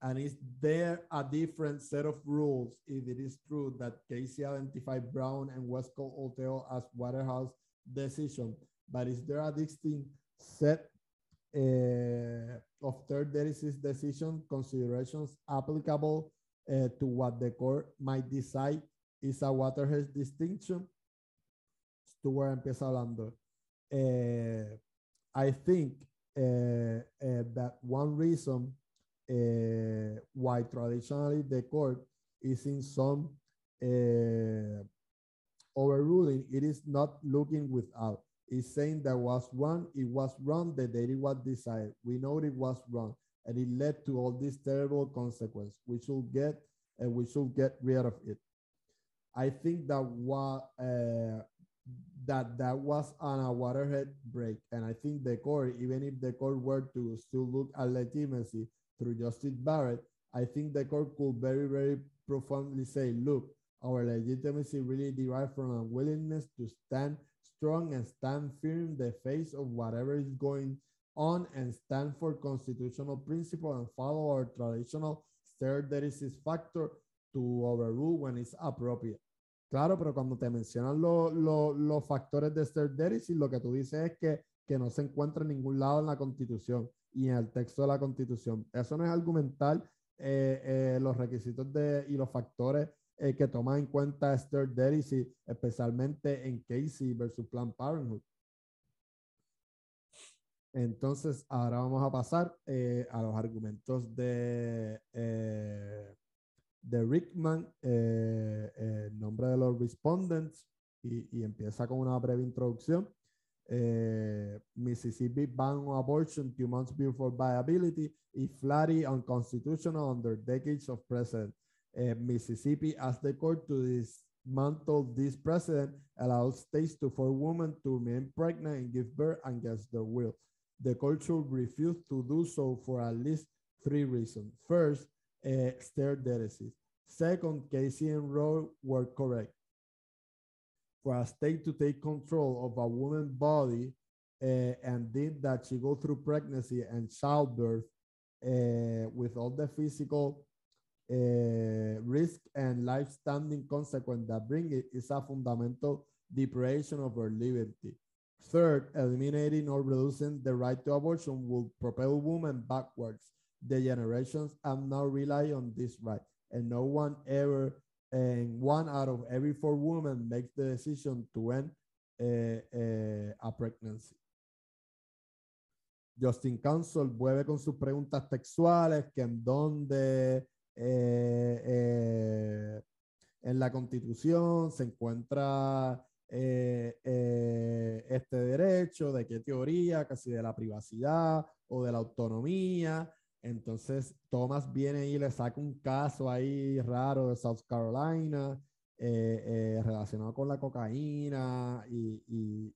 And is there a different set of rules if it is true that Casey identified Brown and Westcott Hotel as Waterhouse decision, but is there a distinct set uh, of third decision considerations applicable uh, to what the court might decide is a Waterhouse distinction? Stuart empieza hablando. Uh, I think uh, uh, that one reason uh, why traditionally the court is in some overruling, it is not looking without. It's saying that was wrong, it was wrong, the data was decided. We know it was wrong, and it led to all these terrible consequences. We should get and we should get rid of it. I think that what uh, that that was on a waterhead break, and I think the court, even if the court were to still look at legitimacy through Justice Barrett, I think the court could very, very profoundly say, look, our legitimacy really derives from a willingness to stand strong and stand firm in the face of whatever is going on and stand for constitutional principle and follow our traditional third is factor to overrule when it's appropriate. Claro, pero cuando te mencionan lo, lo, los factores de third deficit, lo que tú dices es que, que no se encuentra en ningún lado en la constitución y en el texto de la constitución. Eso no es argumental eh, eh, los requisitos de, y los factores eh, que toma en cuenta Esther Derisi, especialmente en Casey versus Planned Parenthood. Entonces, ahora vamos a pasar eh, a los argumentos de, eh, de Rickman, eh, el nombre de los respondents, y, empieza con una breve introducción. Mississippi ban on abortion two months before viability is flatly unconstitutional under decades of precedent. Mississippi asked the court to dismantle this precedent, allow states to force women to remain pregnant and give birth against their will. The court should refuse to do so for at least three reasons. First, uh, stare deficit. Second, Casey and Roe were correct. For a state to take control of a woman's body uh, and did that she go through pregnancy and childbirth uh, with all the physical uh, risk and life-standing consequence that bring it is a fundamental deprivation of our liberty. Third, eliminating or reducing the right to abortion will propel women backwards. The generations have now rely on this right, and no one ever, and one out of every four women makes the decision to end uh, uh, a pregnancy. Justin Council vuelve con sus preguntas textuales, que en dónde Eh, eh, en la constitución se encuentra eh, este derecho, de qué teoría, casi de la privacidad o de la autonomía. Entonces, Thomas viene y le saca un caso ahí raro de South Carolina, relacionado con la cocaína y,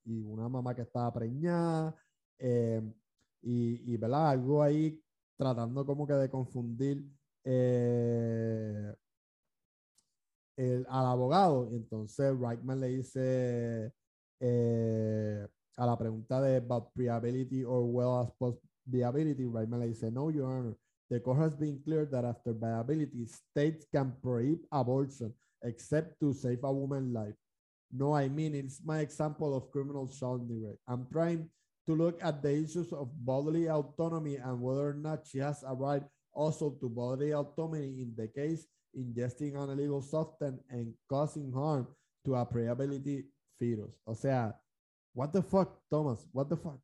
y, una mamá que estaba preñada. y, y, ¿verdad? Algo ahí tratando como que de confundir eh, el, al abogado. Y entonces Reichman le dice eh, a la pregunta de about viability or well as post viability, Reichman le dice, no, your honor, the court has been clear that after viability, states can prohibit abortion except to save a woman's life. No, I mean, it's my example of criminal child neglect. I'm trying to look at the issues of bodily autonomy and whether or not she has a right also to bodily autonomy in the case ingesting an illegal substance and causing harm to a pre-ability fetus. O sea, what the fuck, Thomas? What the fuck?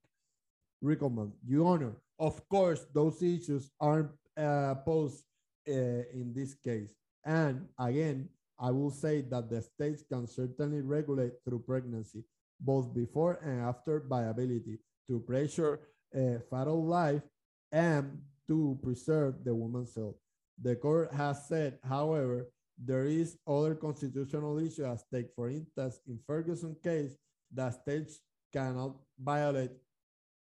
Rickleman, you honor. Of course, those issues aren't uh, posed uh, in this case. And again, I will say that the states can certainly regulate through pregnancy, both before and after viability, to pressure uh, fetal life and to preserve the woman's health. The court has said, however, there is other constitutional issue at stake. For instance, in Ferguson case, the states cannot violate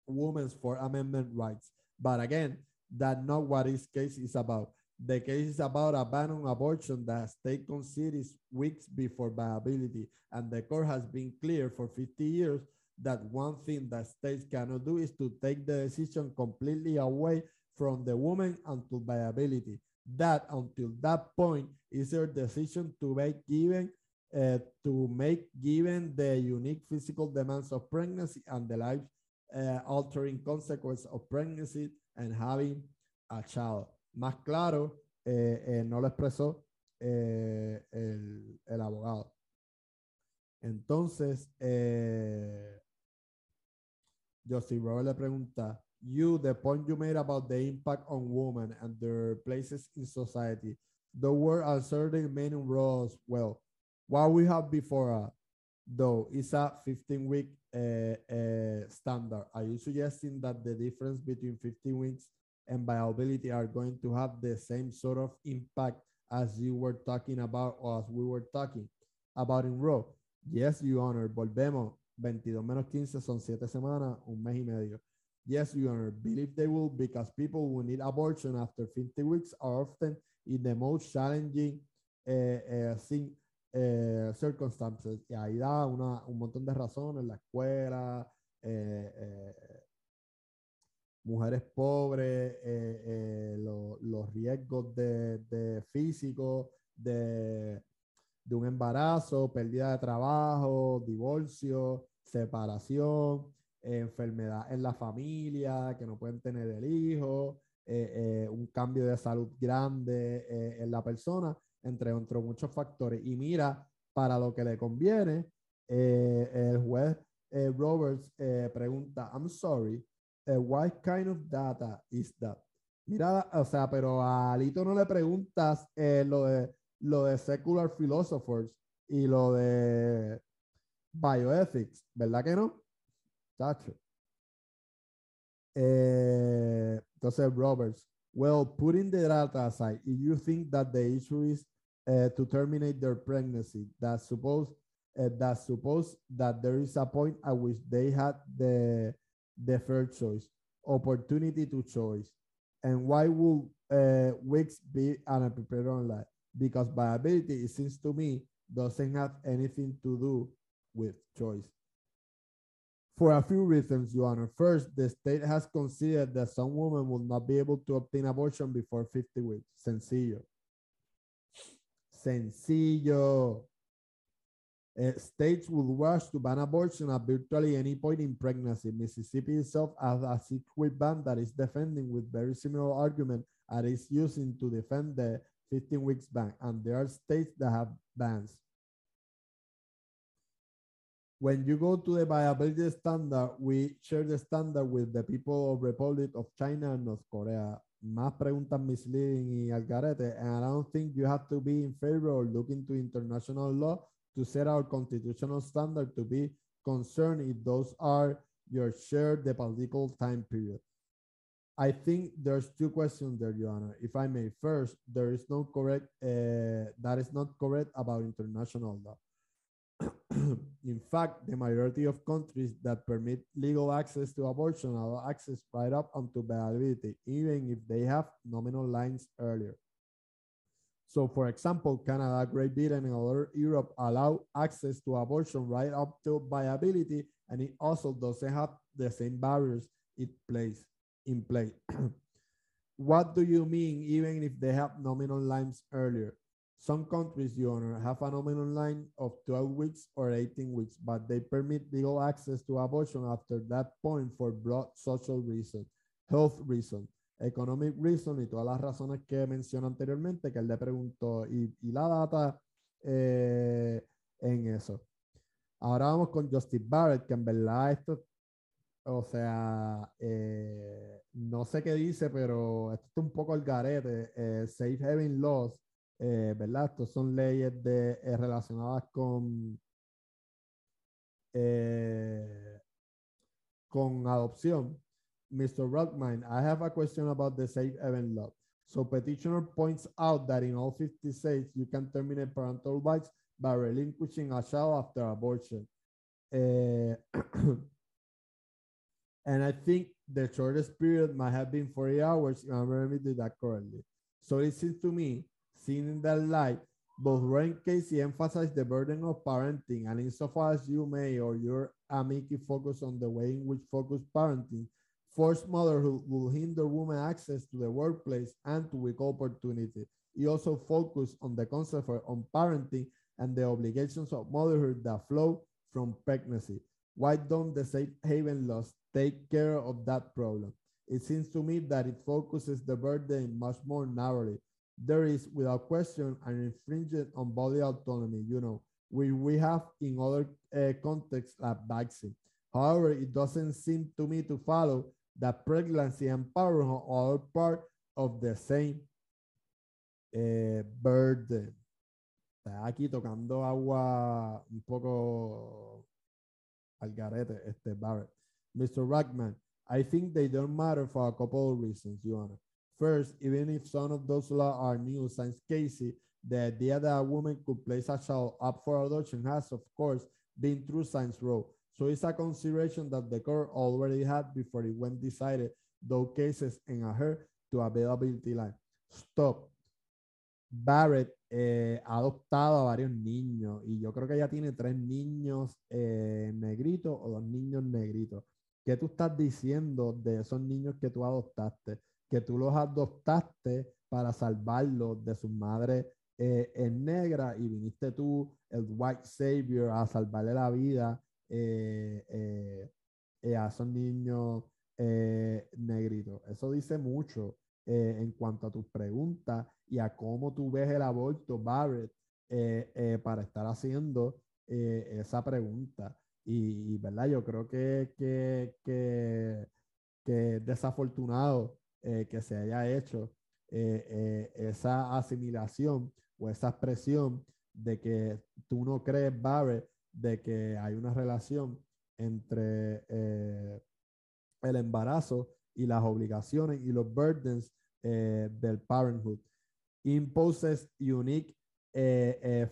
women's Fourth Amendment rights. But again, that's not what this case is about. The case is about a ban on abortion that state considers weeks before viability. And the court has been clear for 50 years that one thing that states cannot do is to take the decision completely away from the woman until viability that until that point is their decision to make given uh, to make given the unique physical demands of pregnancy and the life uh, altering consequence of pregnancy and having a child. Más claro, eh, eh, no lo expresó el, el, abogado. Entonces, Josie Robert le pregunta, you the point you made about the impact on women and their places in society. The word uncertain meaning roles well. What we have before us, though, is a 15 week uh, uh, standard. Are you suggesting that the difference between 15 weeks and viability are going to have the same sort of impact as you were talking about or as we were talking about in Raw? Yes, Your Honor. Volvemos. 22 menos 15 son 7 semanas, un mes y medio. Yes, Your Honor, believe they will because people who need abortion after 50 weeks are often in the most challenging uh, uh, uh, circumstances. Y ahí da una, un montón de razones, la escuela, mujeres pobres, lo, los riesgos de, de físico, de, de un embarazo, pérdida de trabajo, divorcio, separación enfermedad en la familia, que no pueden tener el hijo, eh, eh, un cambio de salud grande eh, en la persona, entre, entre muchos factores. Y mira, para lo que le conviene, el juez Roberts pregunta, I'm sorry, what kind of data is that? Mira, o sea, pero a Alito no le preguntas lo, de, lo de secular philosophers y lo de bioethics, ¿verdad que no? Tacho. Eh, entonces, Roberts, well, putting the data aside, if you think that the issue is uh, to terminate their pregnancy, that suppose uh, that suppose that there is a point at which they had the the first choice, opportunity to choice, and why would uh, be unprepared on that? Because viability, it seems to me, doesn't have anything to do with choice for a few reasons, Your Honor. First, the state has considered that some women will not be able to obtain abortion before 50 weeks. Sencillo. Sencillo. Uh, states will rush to ban abortion at virtually any point in pregnancy. Mississippi itself has a six-week ban that is defending with very similar argument and is using to defend the 15 weeks ban. And there are states that have bans when you go to the viability standard, we share the standard with the people of Republic of China and North Korea. Más preguntas misleading y algarete, and I don't think you have to be in favor or look into international law to set our constitutional standard to be concerned if those are your shared the political time period. I think there's two questions there, Honor. If I may, first, there is no correct, uh, that is not correct about international law. in fact, the majority of countries that permit legal access to abortion allow access right up unto viability, even if they have nominal lines earlier. So, for example, Canada, Great Britain, and other Europe allow access to abortion right up to viability, and it also doesn't have the same barriers it plays in play. what do you mean, even if they have nominal lines earlier? Some countries, Your Honor, have a nominal line of 12 weeks or 18 weeks, but they permit legal access to abortion after that point for broad social reasons, health reasons, economic reasons y todas las razones que mencioné anteriormente que él le preguntó y, y la data eh, en eso. Ahora vamos con Justice Barrett, que en verdad esto, o sea, eh, no sé qué dice, pero esto es un poco el garete. Eh, safe Haven Laws eh, ¿verdad? Estos son leyes de, eh, relacionadas con, eh, con adopción. Mr. Rockman, I have a question about the safe haven law. So petitioner points out that in all 50 states, you can terminate parental rights by relinquishing a child after abortion. Uh, and I think the shortest period might have been 40 hours, if I remember that correctly. So it seems to me seen in that light, both and Casey emphasize the burden of parenting, and insofar as you may or your amici focus on the way in which focused parenting, forced motherhood will hinder women access to the workplace and to equal opportunity. He also focus on the concept of on parenting and the obligations of motherhood that flow from pregnancy. Why don't the safe haven laws take care of that problem? It seems to me that it focuses the burden much more narrowly there is without question an infringement on body autonomy, you know, we, we have in other uh, contexts like vaccine. However, it doesn't seem to me to follow that pregnancy and parenthood are part of the same uh, burden. Aquí tocando agua un poco al garete, este Barrett. Mr. Rackman, I think they don't matter for a couple of reasons, Honor. First, even if some of those laws are new, since Casey, the idea that a woman could place a child up for adoption has, of course, been through Science Row. So it's a consideration that the court already had before it went decided those cases in a her to availability line. Stop. Barrett eh, ha adoptado a varios niños y yo creo que ella tiene tres niños eh, negritos o dos niños negritos. ¿Qué tú estás diciendo de esos niños que tú adoptaste? Que tú los adoptaste para salvarlos de su madre eh, en negra y viniste tú, el white savior, a salvarle la vida eh, eh, a esos niños negritos. Eso dice mucho en cuanto a tus preguntas y a cómo tú ves el aborto, Barrett, para estar haciendo esa pregunta. Y, ¿verdad? Yo creo que, que, que, que desafortunado eh, que se haya hecho eh, eh, esa asimilación o esa expresión de que tú no crees, Barrett, de que hay una relación entre el embarazo y las obligaciones y los burdens del parenthood. Imposes unique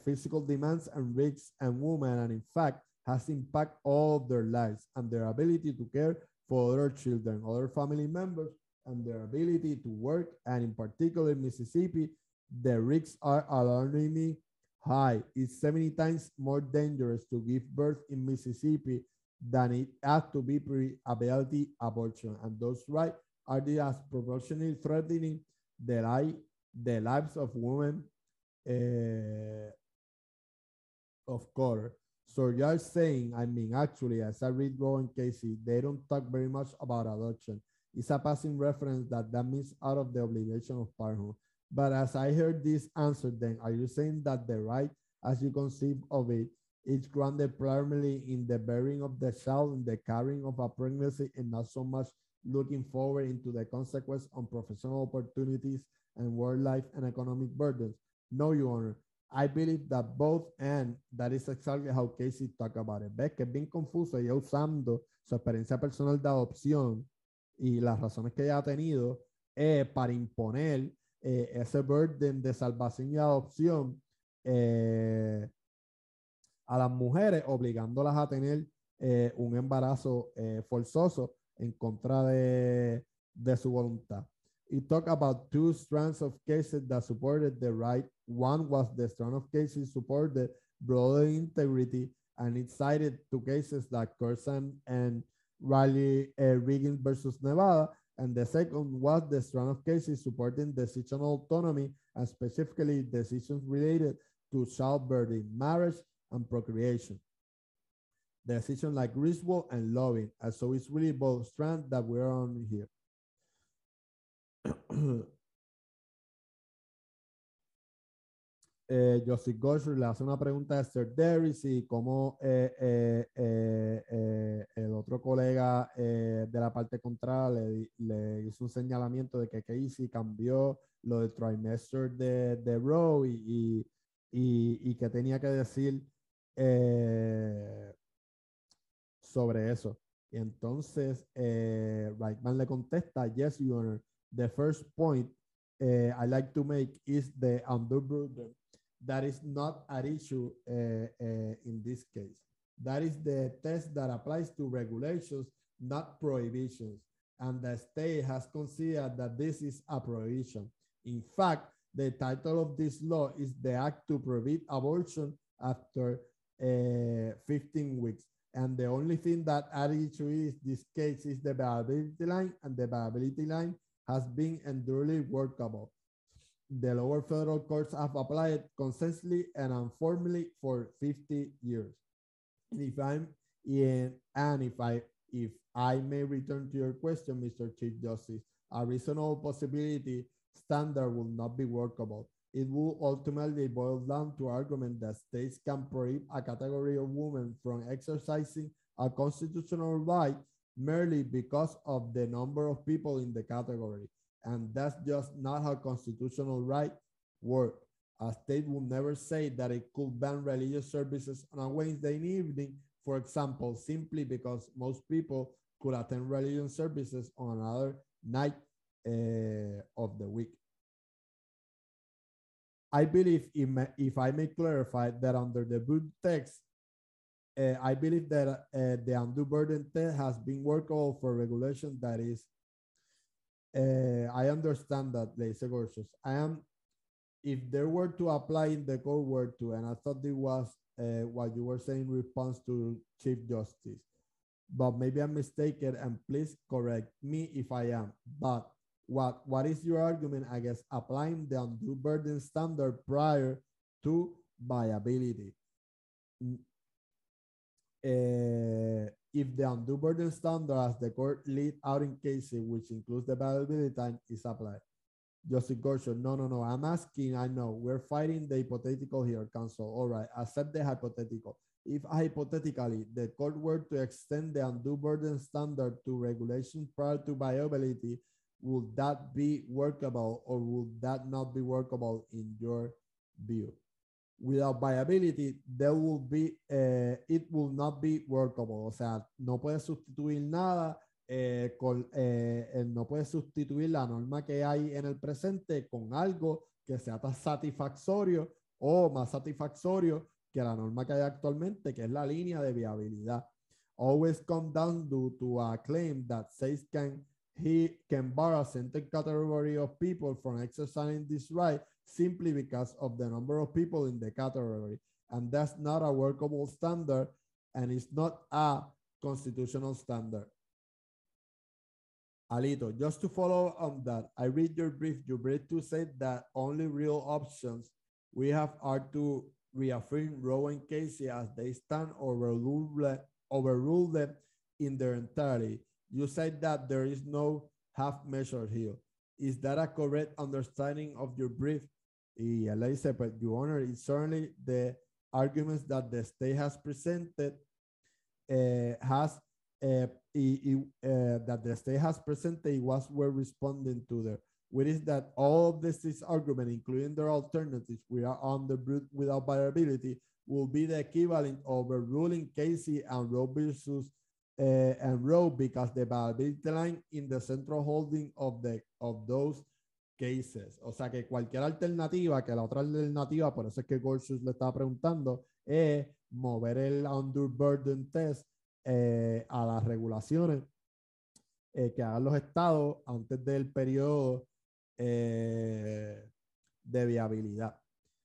physical demands and risks and women and in fact has impact all their lives and their ability to care for other children, other family members, and their ability to work, and in particular in Mississippi, the risks are alarmingly high. It's 70 times more dangerous to give birth in Mississippi than it has to be pre-ability abortion. And those rights are as proportionally threatening the, life, the lives of women uh, of color. So you're saying, I mean, actually, as I read Rowan Casey, they don't talk very much about adoption. It's a passing reference that that means out of the obligation of parenthood. But as I heard this answer, then are you saying that the right, as you conceive of it, is grounded primarily in the bearing of the child and the carrying of a pregnancy and not so much looking forward into the consequence on professional opportunities and work life and economic burdens? No, Your Honor. I believe that both and that is exactly how Casey talked about it. Ves que es bien confuso ella usando su experiencia personal de adopción y las razones que ella ha tenido eh, para imponer eh, ese burden de salvación y adopción eh, a las mujeres, obligándolas a tener un embarazo forzoso en contra de, de su voluntad. He talked about two strands of cases that supported the right. One was the strand of cases supported broader integrity, and it cited two cases that Curson and Riley uh, Reagan versus Nevada. And the second was the strand of cases supporting decisional autonomy and specifically decisions related to childbearing, marriage, and procreation. Decisions like ritual and loving. And so it's really both strands that we're on here. eh, Joseph Gosher le hace una pregunta a Esther Derris y cómo eh, eh, eh, eh, el otro colega eh, de la parte contraria le, le, hizo un señalamiento de que Casey cambió lo del trimester de, de Roe y, y, y, y, que tenía que decir sobre eso. Y entonces Reitman le contesta, yes, Your Honor, the first point I like to make is the underburden that is not an issue uh, uh, in this case. That is the test that applies to regulations, not prohibitions. And the state has considered that this is a prohibition. In fact, the title of this law is the Act to Prohibit Abortion after uh, 15 weeks. And the only thing that at issue is this case is the viability line, and the viability line has been enduringly workable the lower federal courts have applied consistently and uniformly for 50 years. And if I'm in, and if I if I may return to your question, Mr. Chief Justice, a reasonable possibility standard will not be workable. It will ultimately boil down to argument that states can prohibit a category of women from exercising a constitutional right merely because of the number of people in the category and that's just not how constitutional right work. A state will never say that it could ban religious services on a Wednesday evening, for example, simply because most people could attend religious services on another night uh, of the week. I believe, if I may clarify, that under the book text, uh, I believe that uh, the undue burden test has been workable for regulation that is uh, I understand that, Lazy Gorgeous. I am, if there were to apply in the code word to, and I thought it was uh, what you were saying in response to Chief Justice, but maybe I'm mistaken, and please correct me if I am. But what what is your argument against applying the undue burden standard prior to viability? Uh, if the undue burden standard as the court lead out in cases which includes the viability time is applied. Justice Gorsuch, no, no, no. I'm asking, I know we're fighting the hypothetical here, counsel. All right, accept the hypothetical. If hypothetically the court were to extend the undue burden standard to regulation prior to viability, would that be workable or would that not be workable in your view? Without viability, there will be, uh, it will not be workable. O sea, no puede sustituir nada, eh, eh, no puede sustituir la norma que hay en el presente con algo que sea tan satisfactorio o más satisfactorio que la norma que hay actualmente, que es la línea de viabilidad. Always come down to, to a claim that says can he can bar a certain category of people from exercising this right simply because of the number of people in the category. And that's not a workable standard and it's not a constitutional standard. Alito, just to follow on that, I read your brief. You brief to say that only real options we have are to reaffirm Roe and Casey as they stand overrule, overrule them in their entirety. You said that there is no half measure here. Is that a correct understanding of your brief? Y dice, but your honor, it's certainly the arguments that the state has presented uh, has uh, uh, that the state has presented was we're responding to there. Which is that all of this, this argument, including their alternatives, we are on the brute without viability, will be the equivalent of overruling Casey and Roe versus uh, and Roe because the viability line in the central holding of the of those cases. O sea que cualquier alternativa, que la otra alternativa, por eso es que Gorsuch le estaba preguntando, es mover el under burden test eh, a las regulaciones eh, que hagan los estados antes del periodo eh, de viabilidad.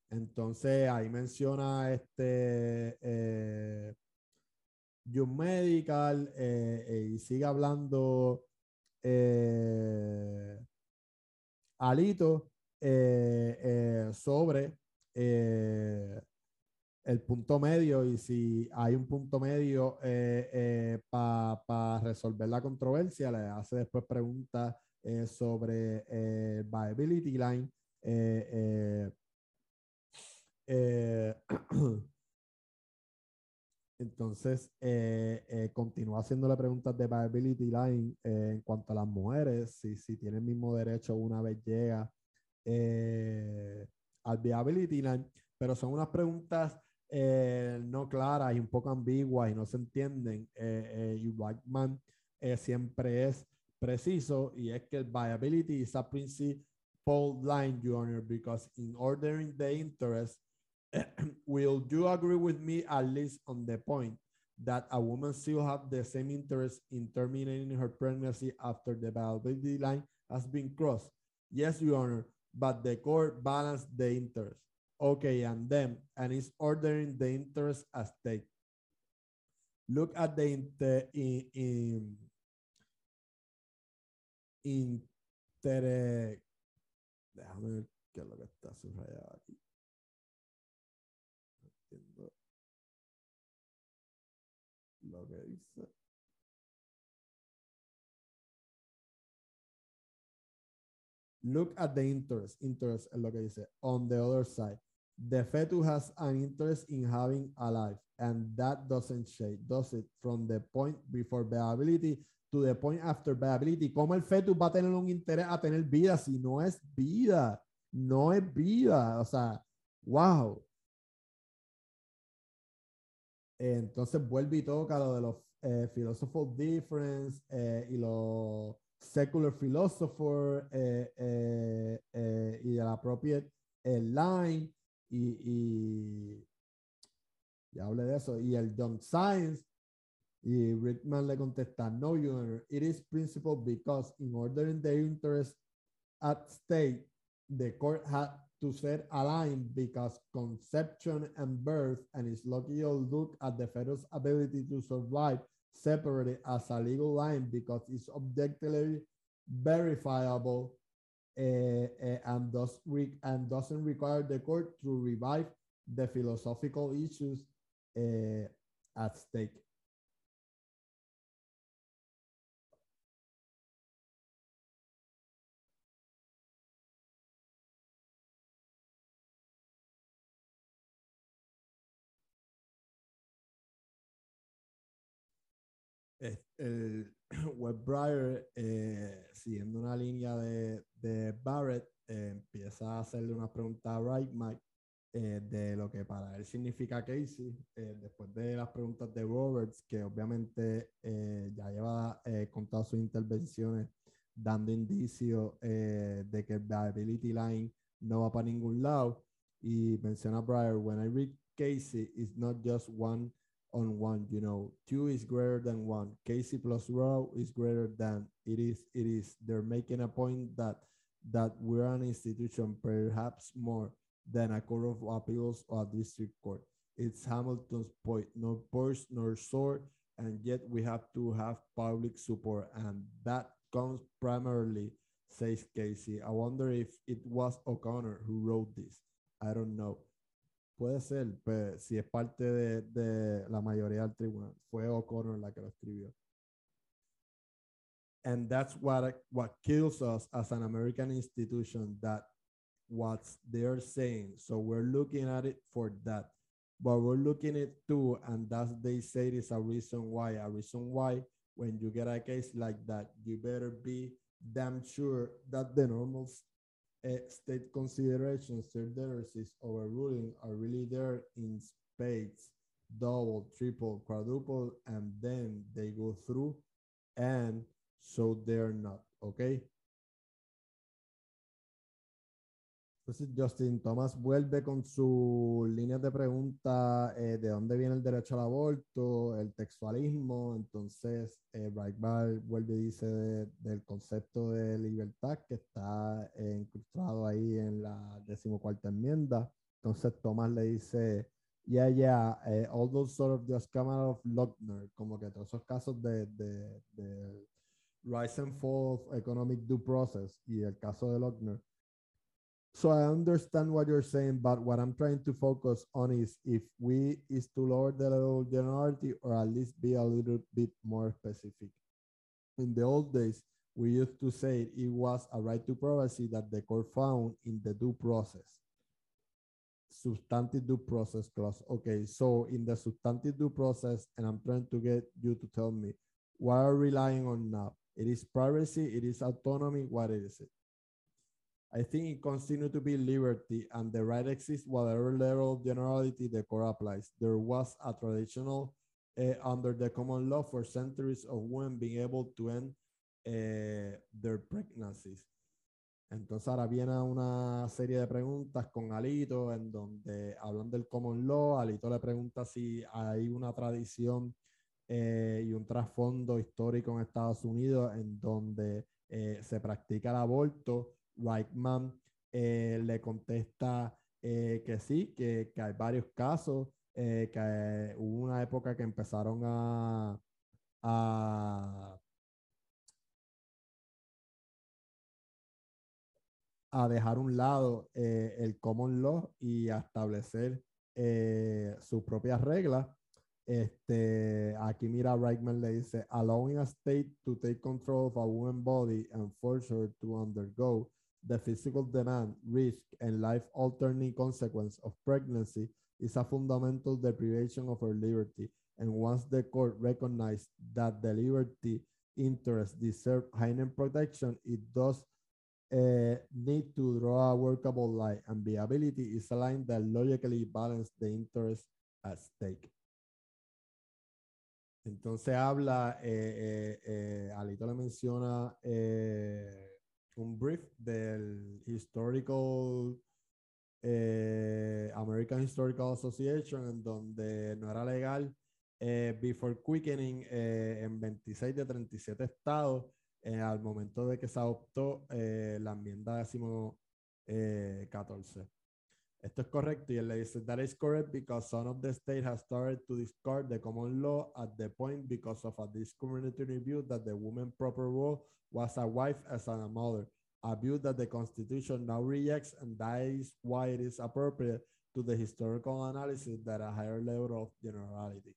Entonces ahí menciona este eh, Medical y sigue hablando Alito, eh, eh, sobre eh, el punto medio y si hay un punto medio para resolver la controversia, le hace después preguntas sobre viability line. Entonces, eh, eh, continúa haciéndole preguntas de viability line eh, en cuanto a las mujeres, si, si tienen el mismo derecho una vez llega al viability line, pero son unas preguntas no claras y un poco ambiguas y no se entienden. y Whiteman siempre es preciso y es que el viability is a principle line, Your Honor, because in ordering the interest, will you agree with me at least on the point that a woman still have the same interest in terminating her pregnancy after the viability line has been crossed? Yes, Your Honor, but the court balanced the interest. Okay, and then, and is ordering the interest at stake. Look at the inter, in, in, inter, déjame ver qué es lo que está subrayado aquí. Look at the interest. Interest es lo que dice. On the other side, the fetus has an interest in having a life, and that doesn't change, does it? From the point before viability to the point after viability. ¿Cómo el fetus va a tener un interés a tener vida si no es vida? No es vida. O sea, wow. Entonces vuelve y toca lo de los eh, philosophical difference eh, y los secular philosopher eh, eh, eh, y de la propia line y, ya hablé de eso y el Young Science y Rickman le contesta no your it is principle because in ordering the interest at stake the court had to set a line because conception and birth and its logical look at the fetus ability to survive separated as a legal line because it's objectively verifiable uh, uh, and, does and doesn't require the court to revive the philosophical issues uh, at stake. El Webbriar, eh, siguiendo una línea de, Barrett, eh, empieza a hacerle una pregunta a Wright Mike eh, de lo que para él significa Casey, después de las preguntas de Roberts, que obviamente ya lleva con todas sus intervenciones dando indicios de que el viability line no va para ningún lado. Y menciona Breyer, when I read Casey, it's not just one on one you know two is greater than one. Casey plus row is greater than it is it is. They're making a point that that we're an institution perhaps more than a court of appeals or a district court. It's hamilton's point no purse nor sword and yet we have to have public support and that comes primarily says casey i wonder if it was o'connor who wrote this. I don't know Puede ser, si es parte de, de la mayoría del tribunal. Fue O'Connor la que lo escribió. And that's what, what kills us as an American institution, that what they're saying. So we're looking at it for that. But we're looking at too, and that they say is a reason why. A reason why when you get a case like that, you better be damn sure that the normal state considerations, third is overruling are really there in spades, double, triple, quadruple, and then they go through, and so they're not, okay? Entonces Justin Thomas vuelve con su línea de pregunta eh, de dónde viene el derecho al aborto, el textualismo. Entonces eh, Breitbart vuelve y dice del concepto de libertad que está eh, incrustado ahí en la decimocuarta enmienda. Entonces Thomas le dice, yeah, yeah, eh, all those sort of just come out of Lochner, como que todos esos casos de, de, de rise and fall of economic due process y el caso de Lochner So I understand what you're saying, but what I'm trying to focus on is if we is to lower the level of generality or at least be a little bit more specific. In the old days, we used to say it was a right to privacy that the court found in the due process. Substantive due process clause. Okay, so in the substantive due process, and I'm trying to get you to tell me what are relying on now? It is privacy, it is autonomy, what is it? I think it continues to be liberty and the right exists whatever level of generality the court applies. There was a traditional uh, under the common law for centuries of women being able to end uh, their pregnancies. Entonces ahora viene una serie de preguntas con Alito en donde hablan del common law. Alito le pregunta si hay una tradición eh, y un trasfondo histórico en Estados Unidos en donde eh, se practica el aborto. Reichman eh, le contesta eh, que sí, que, hay varios casos, eh, que hubo una época que empezaron a, a, dejar un lado el common law y establecer sus propias reglas. Este, aquí mira, Reichman le dice, allowing a state to take control of a woman body and force her to undergo the physical demand, risk, and life-altering consequence of pregnancy is a fundamental deprivation of her liberty. And once the court recognized that the liberty interest deserve heightened protection, it does uh, need to draw a workable line, and viability is a line that logically balances the interest at stake. Entonces habla, eh, eh, eh, Alito le menciona eh, un brief del Historical eh, American Historical Association en donde no era legal eh, before quickening eh, en 26 de 37 estados eh, al momento de que se adoptó la enmienda décimo 14. Esto es correcto y él le dice that is correct because some of the state has started to discard the common law at the point because of a discriminatory view that the woman proper role was a wife as a mother, a view that the Constitution now rejects, and that is why it is appropriate to the historical analysis that a higher level of generality.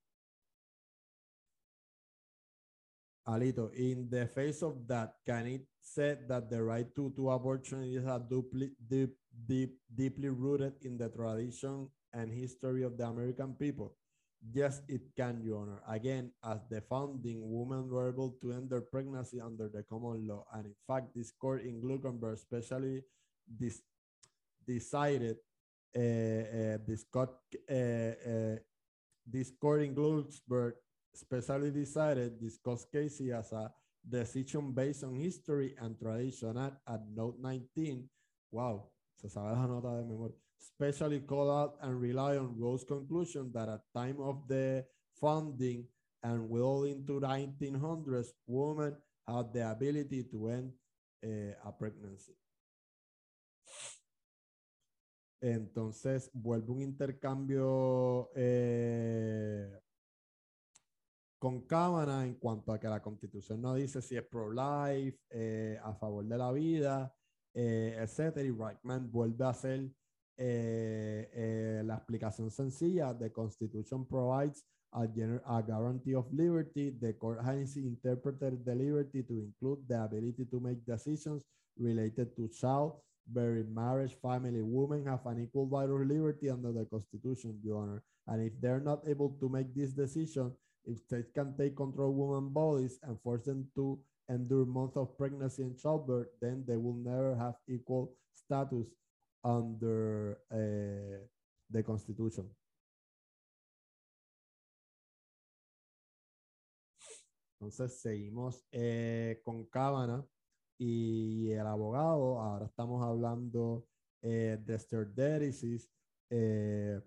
Alito, in the face of that, can it say that the right to, to abortion is a deeply, deep, deep, deeply rooted in the tradition and history of the American people? Yes, it can, Your Honor. Again, as the founding, women were able to end their pregnancy under the common law. And in fact, this court in Gluckenberg especially this decided uh, uh, this, court, uh, uh, this court in Glucksburg especially decided discuss Casey as a decision based on history and tradition at, at note 19. Wow, se sabe la nota de memoria especially call out and rely on Rose's conclusion that at time of the funding and well into 1900s, women had the ability to end uh, a pregnancy. Entonces, vuelve un intercambio eh, con Cámara en cuanto a que la constitución no dice si es pro-life, eh, a favor de la vida, eh, etcétera. Y Reichman vuelve a hacer eh, eh, la explicación sencilla, the Constitution provides a, a guarantee of liberty. The court has interpreted the liberty to include the ability to make decisions related to child, bearing, marriage, family. Women have an equal vital liberty under the Constitution, Your Honor. And if they're not able to make this decision, if states can take control of women's bodies and force them to endure months of pregnancy and childbirth, then they will never have equal status under uh, the Constitution. Entonces seguimos eh, con Cábana y el abogado. Ahora estamos hablando eh, de sterderisis. Eh,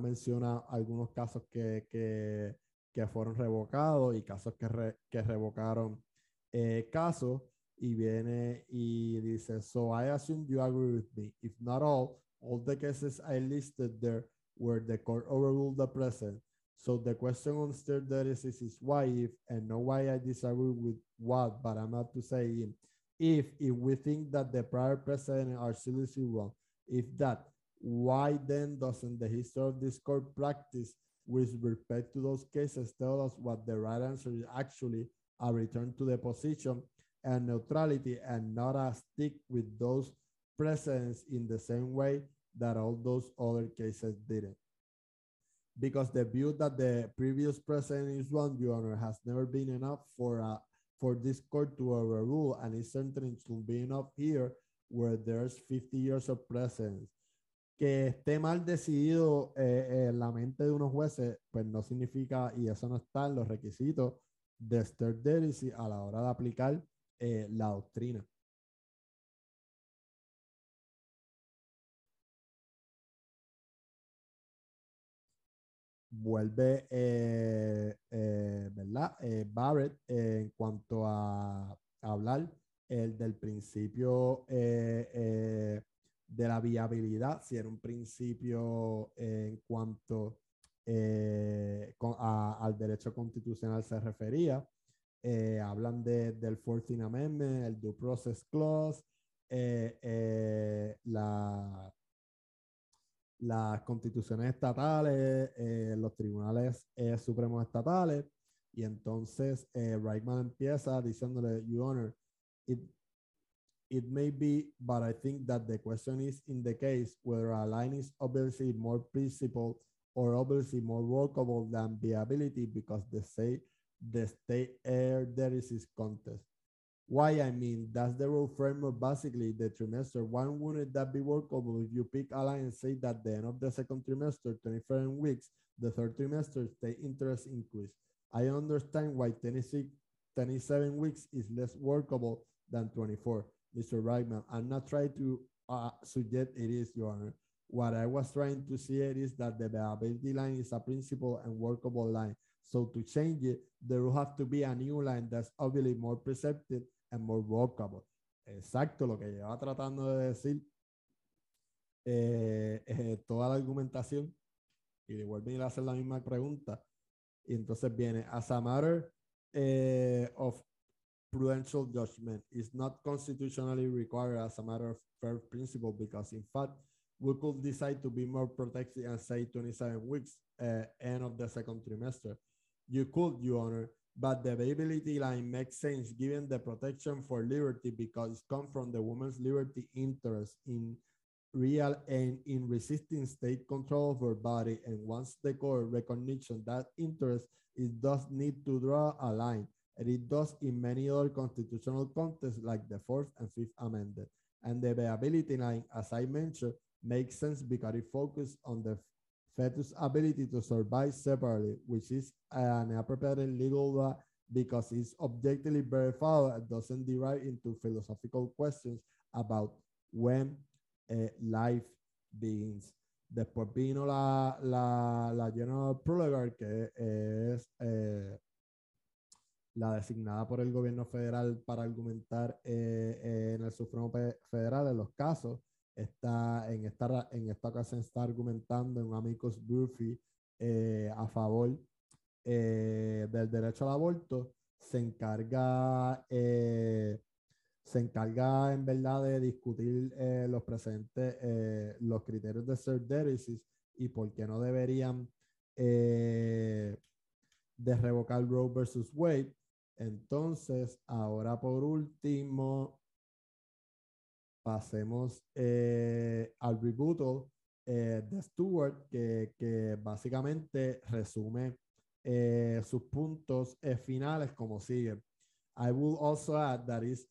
menciona algunos casos que, que, que, fueron revocados y casos que, re, que revocaron eh, casos y viene y dice, so I assume you agree with me. If not all, all the cases I listed there where the court overruled the present. So the question on sterderisis is why if and not why I disagree with what, but I'm not to say if if we think that the prior president are seriously wrong, if that, why then doesn't the history of this court practice with respect to those cases tell us what the right answer is actually a return to the position and neutrality and not a stick with those precedents in the same way that all those other cases didn't. Because the view that the previous precedent is wrong, Your Honor, has never been enough for a for this court to overrule, and it certainly should be enough here where there's 50 years of precedence. Que esté mal decidido eh, en la mente de unos jueces, pues no significa, y eso no está en los requisitos de Sturdy a la hora de aplicar eh, la doctrina. vuelve, eh, eh, ¿verdad? Barrett en cuanto a, hablar el del principio de la viabilidad, si era un principio en cuanto al derecho constitucional se refería. Hablan de, del 14th Amendment, el Due Process Clause, la las constituciones estatales, eh, los tribunales eh, supremos estatales, y entonces eh, Reichman empieza diciéndole, Your Honor, it, it may be, but I think that the question is in the case whether a line is obviously more principled or obviously more workable than viability because the, say, the state air this contest why I mean that's the rule framework basically the trimester. Why wouldn't that be workable if you pick a line and say that the end of the second trimester, 27 weeks, the third trimester, state interest increase. I understand why 26, 27 weeks is less workable than 24, Mr. Reichman. I'm not trying to uh, suggest it is, Your Honor. What I was trying to see it is that the viability line is a principle and workable line. So to change it, there will have to be a new line that's obviously more perceptive and more vocable. Exacto lo que lleva tratando de decir eh, eh, toda la argumentación y le a hacer la misma pregunta. Y entonces viene, as a matter eh, of prudential judgment, is not constitutionally required as a matter of fair principle because in fact, we could decide to be more protective and say 27 weeks uh, end of the second trimester. You could, Your Honor, but the viability line makes sense given the protection for liberty because it comes from the woman's liberty interest in real and in resisting state control of her body. And once the court recognition that interest, it does need to draw a line. And it does in many other constitutional contexts like the Fourth and Fifth Amendment. And the viability line, as I mentioned, makes sense because it focuses on the fetus ability to survive separately, which is an appropriate legal law because it's objectively verified and doesn't derive into philosophical questions about when uh, life begins. Después vino la, la, la General Prologar, que es eh, la designada por el gobierno federal para argumentar eh, en el Supremo Federal en los casos está en esta, en esta ocasión está argumentando en Amicus Buffy eh, a favor eh, del derecho al aborto, se encarga, eh, se encarga en verdad de discutir los presentes, los criterios de Serdericis y por qué no deberían de revocar Roe versus Wade. Entonces, ahora por último, pasemos eh, al rebuttal eh, de Stewart, que, básicamente resume eh, sus puntos finales como sigue. I will also add that is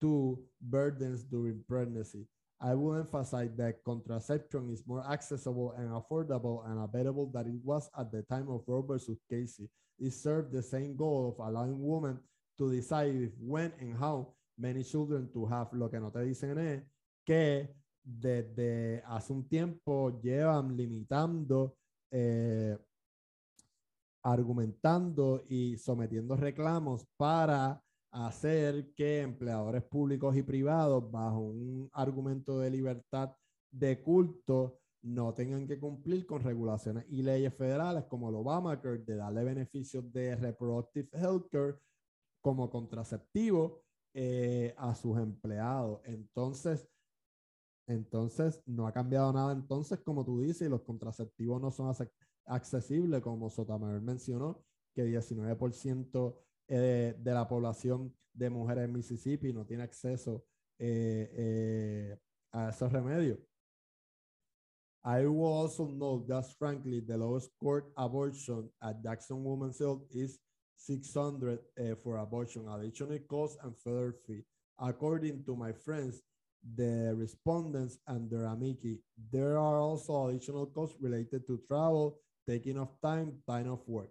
two burdens during pregnancy. I will emphasize that contraception is more accessible and affordable and available than it was at the time of Roe versus Casey. It served the same goal of allowing women to decide if, when, and how many children to have. Lo que no te dicen es que desde hace un tiempo llevan limitando, eh, argumentando y sometiendo reclamos para hacer que empleadores públicos y privados, bajo un argumento de libertad de culto, no tengan que cumplir con regulaciones y leyes federales como el Obamacare de darle beneficios de reproductive healthcare como contraceptivo eh, a sus empleados. Entonces, entonces, no ha cambiado nada. Entonces, como tú dices, los contraceptivos no son accesibles, como Sotomayor mencionó, que 19% eh, de, la población de mujeres en Mississippi no tiene acceso eh, a esos remedios. I will also note that frankly, the lowest court abortion at Jackson Women's Health is 600 uh, for abortion, additional costs, and further fee. According to my friends, the respondents and their amici, there are also additional costs related to travel, taking of time, time of work.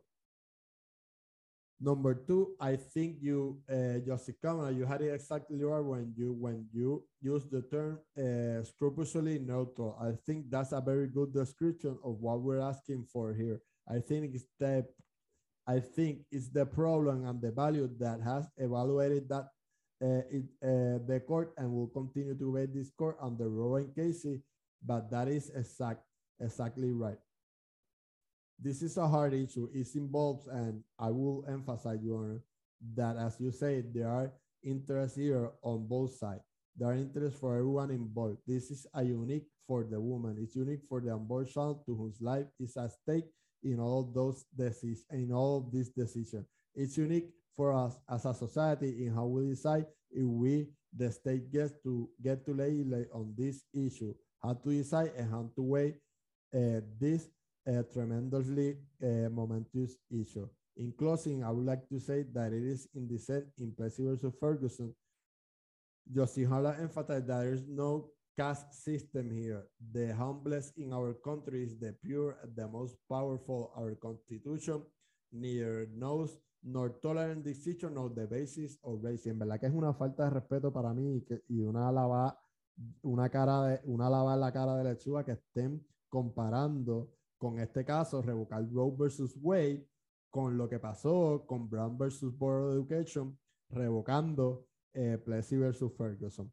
Number two, I think you, uh, Jessica, you had it exactly right when you when you use the term uh, scrupulously neutral. I think that's a very good description of what we're asking for here. I think it's the, I think it's the problem and the value that has evaluated that uh, it, uh, the court and will continue to wait this court under Roe and Casey, but that is exact exactly right this is a hard issue. It involves, and I will emphasize, Your Honor, that as you say, there are interests here on both sides. There are interests for everyone involved. This is a unique for the woman. It's unique for the unborn child to whose life is at stake in all those decisions, in all these decisions. It's unique for us as a society in how we decide if we, the state, gets to get to legislate on this issue, how to decide and how to weigh uh, this a tremendously uh, momentous issue. In closing, I would like to say that it is in the set in Plessy versus Ferguson. Justin Hala emphasized that there is no caste system here. The humblest in our country is the pure, the most powerful. Our constitution neither knows nor tolerant decision nor the basis of race. En verdad que es una falta de respeto para mí y, que, y una lava, una cara de, una lava en la cara de lechuga que estén comparando con este caso, revocar Roe versus Wade, con lo que pasó con Brown versus Board of Education, revocando eh, Plessy versus Ferguson.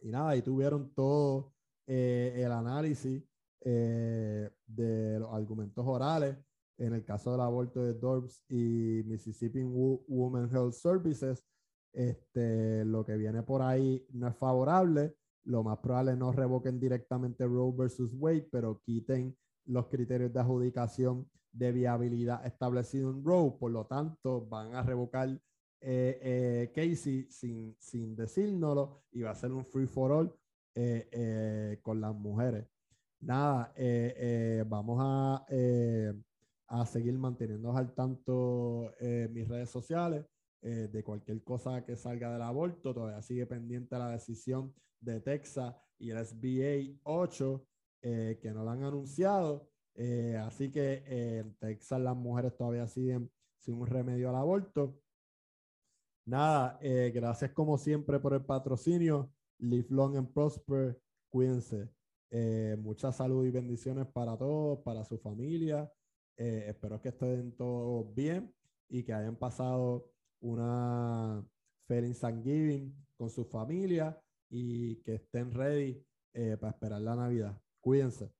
Y nada, ahí tuvieron todo eh, el análisis eh, de los argumentos orales en el caso del aborto de Dorbs y Mississippi Women Health Services. Este, lo que viene por ahí no es favorable. Lo más probable no revoquen directamente Roe versus Wade, pero quiten los criterios de adjudicación de viabilidad establecidos en Roe, por lo tanto van a revocar eh, eh, Casey sin, sin decírnoslo va a ser un free for all eh, con las mujeres. Nada, vamos a, a seguir manteniéndonos al tanto mis redes sociales de cualquier cosa que salga del aborto. Todavía sigue pendiente la decisión de Texas y el SBA 8 eh, que no lo han anunciado. Así que en Texas las mujeres todavía siguen sin un remedio al aborto. Nada, gracias como siempre por el patrocinio. Live long and prosper. Cuídense. mucha salud y bendiciones para todos, para su familia. espero que estén todos bien y que hayan pasado una feliz Thanksgiving con su familia y que estén ready para esperar la Navidad. Cuídense.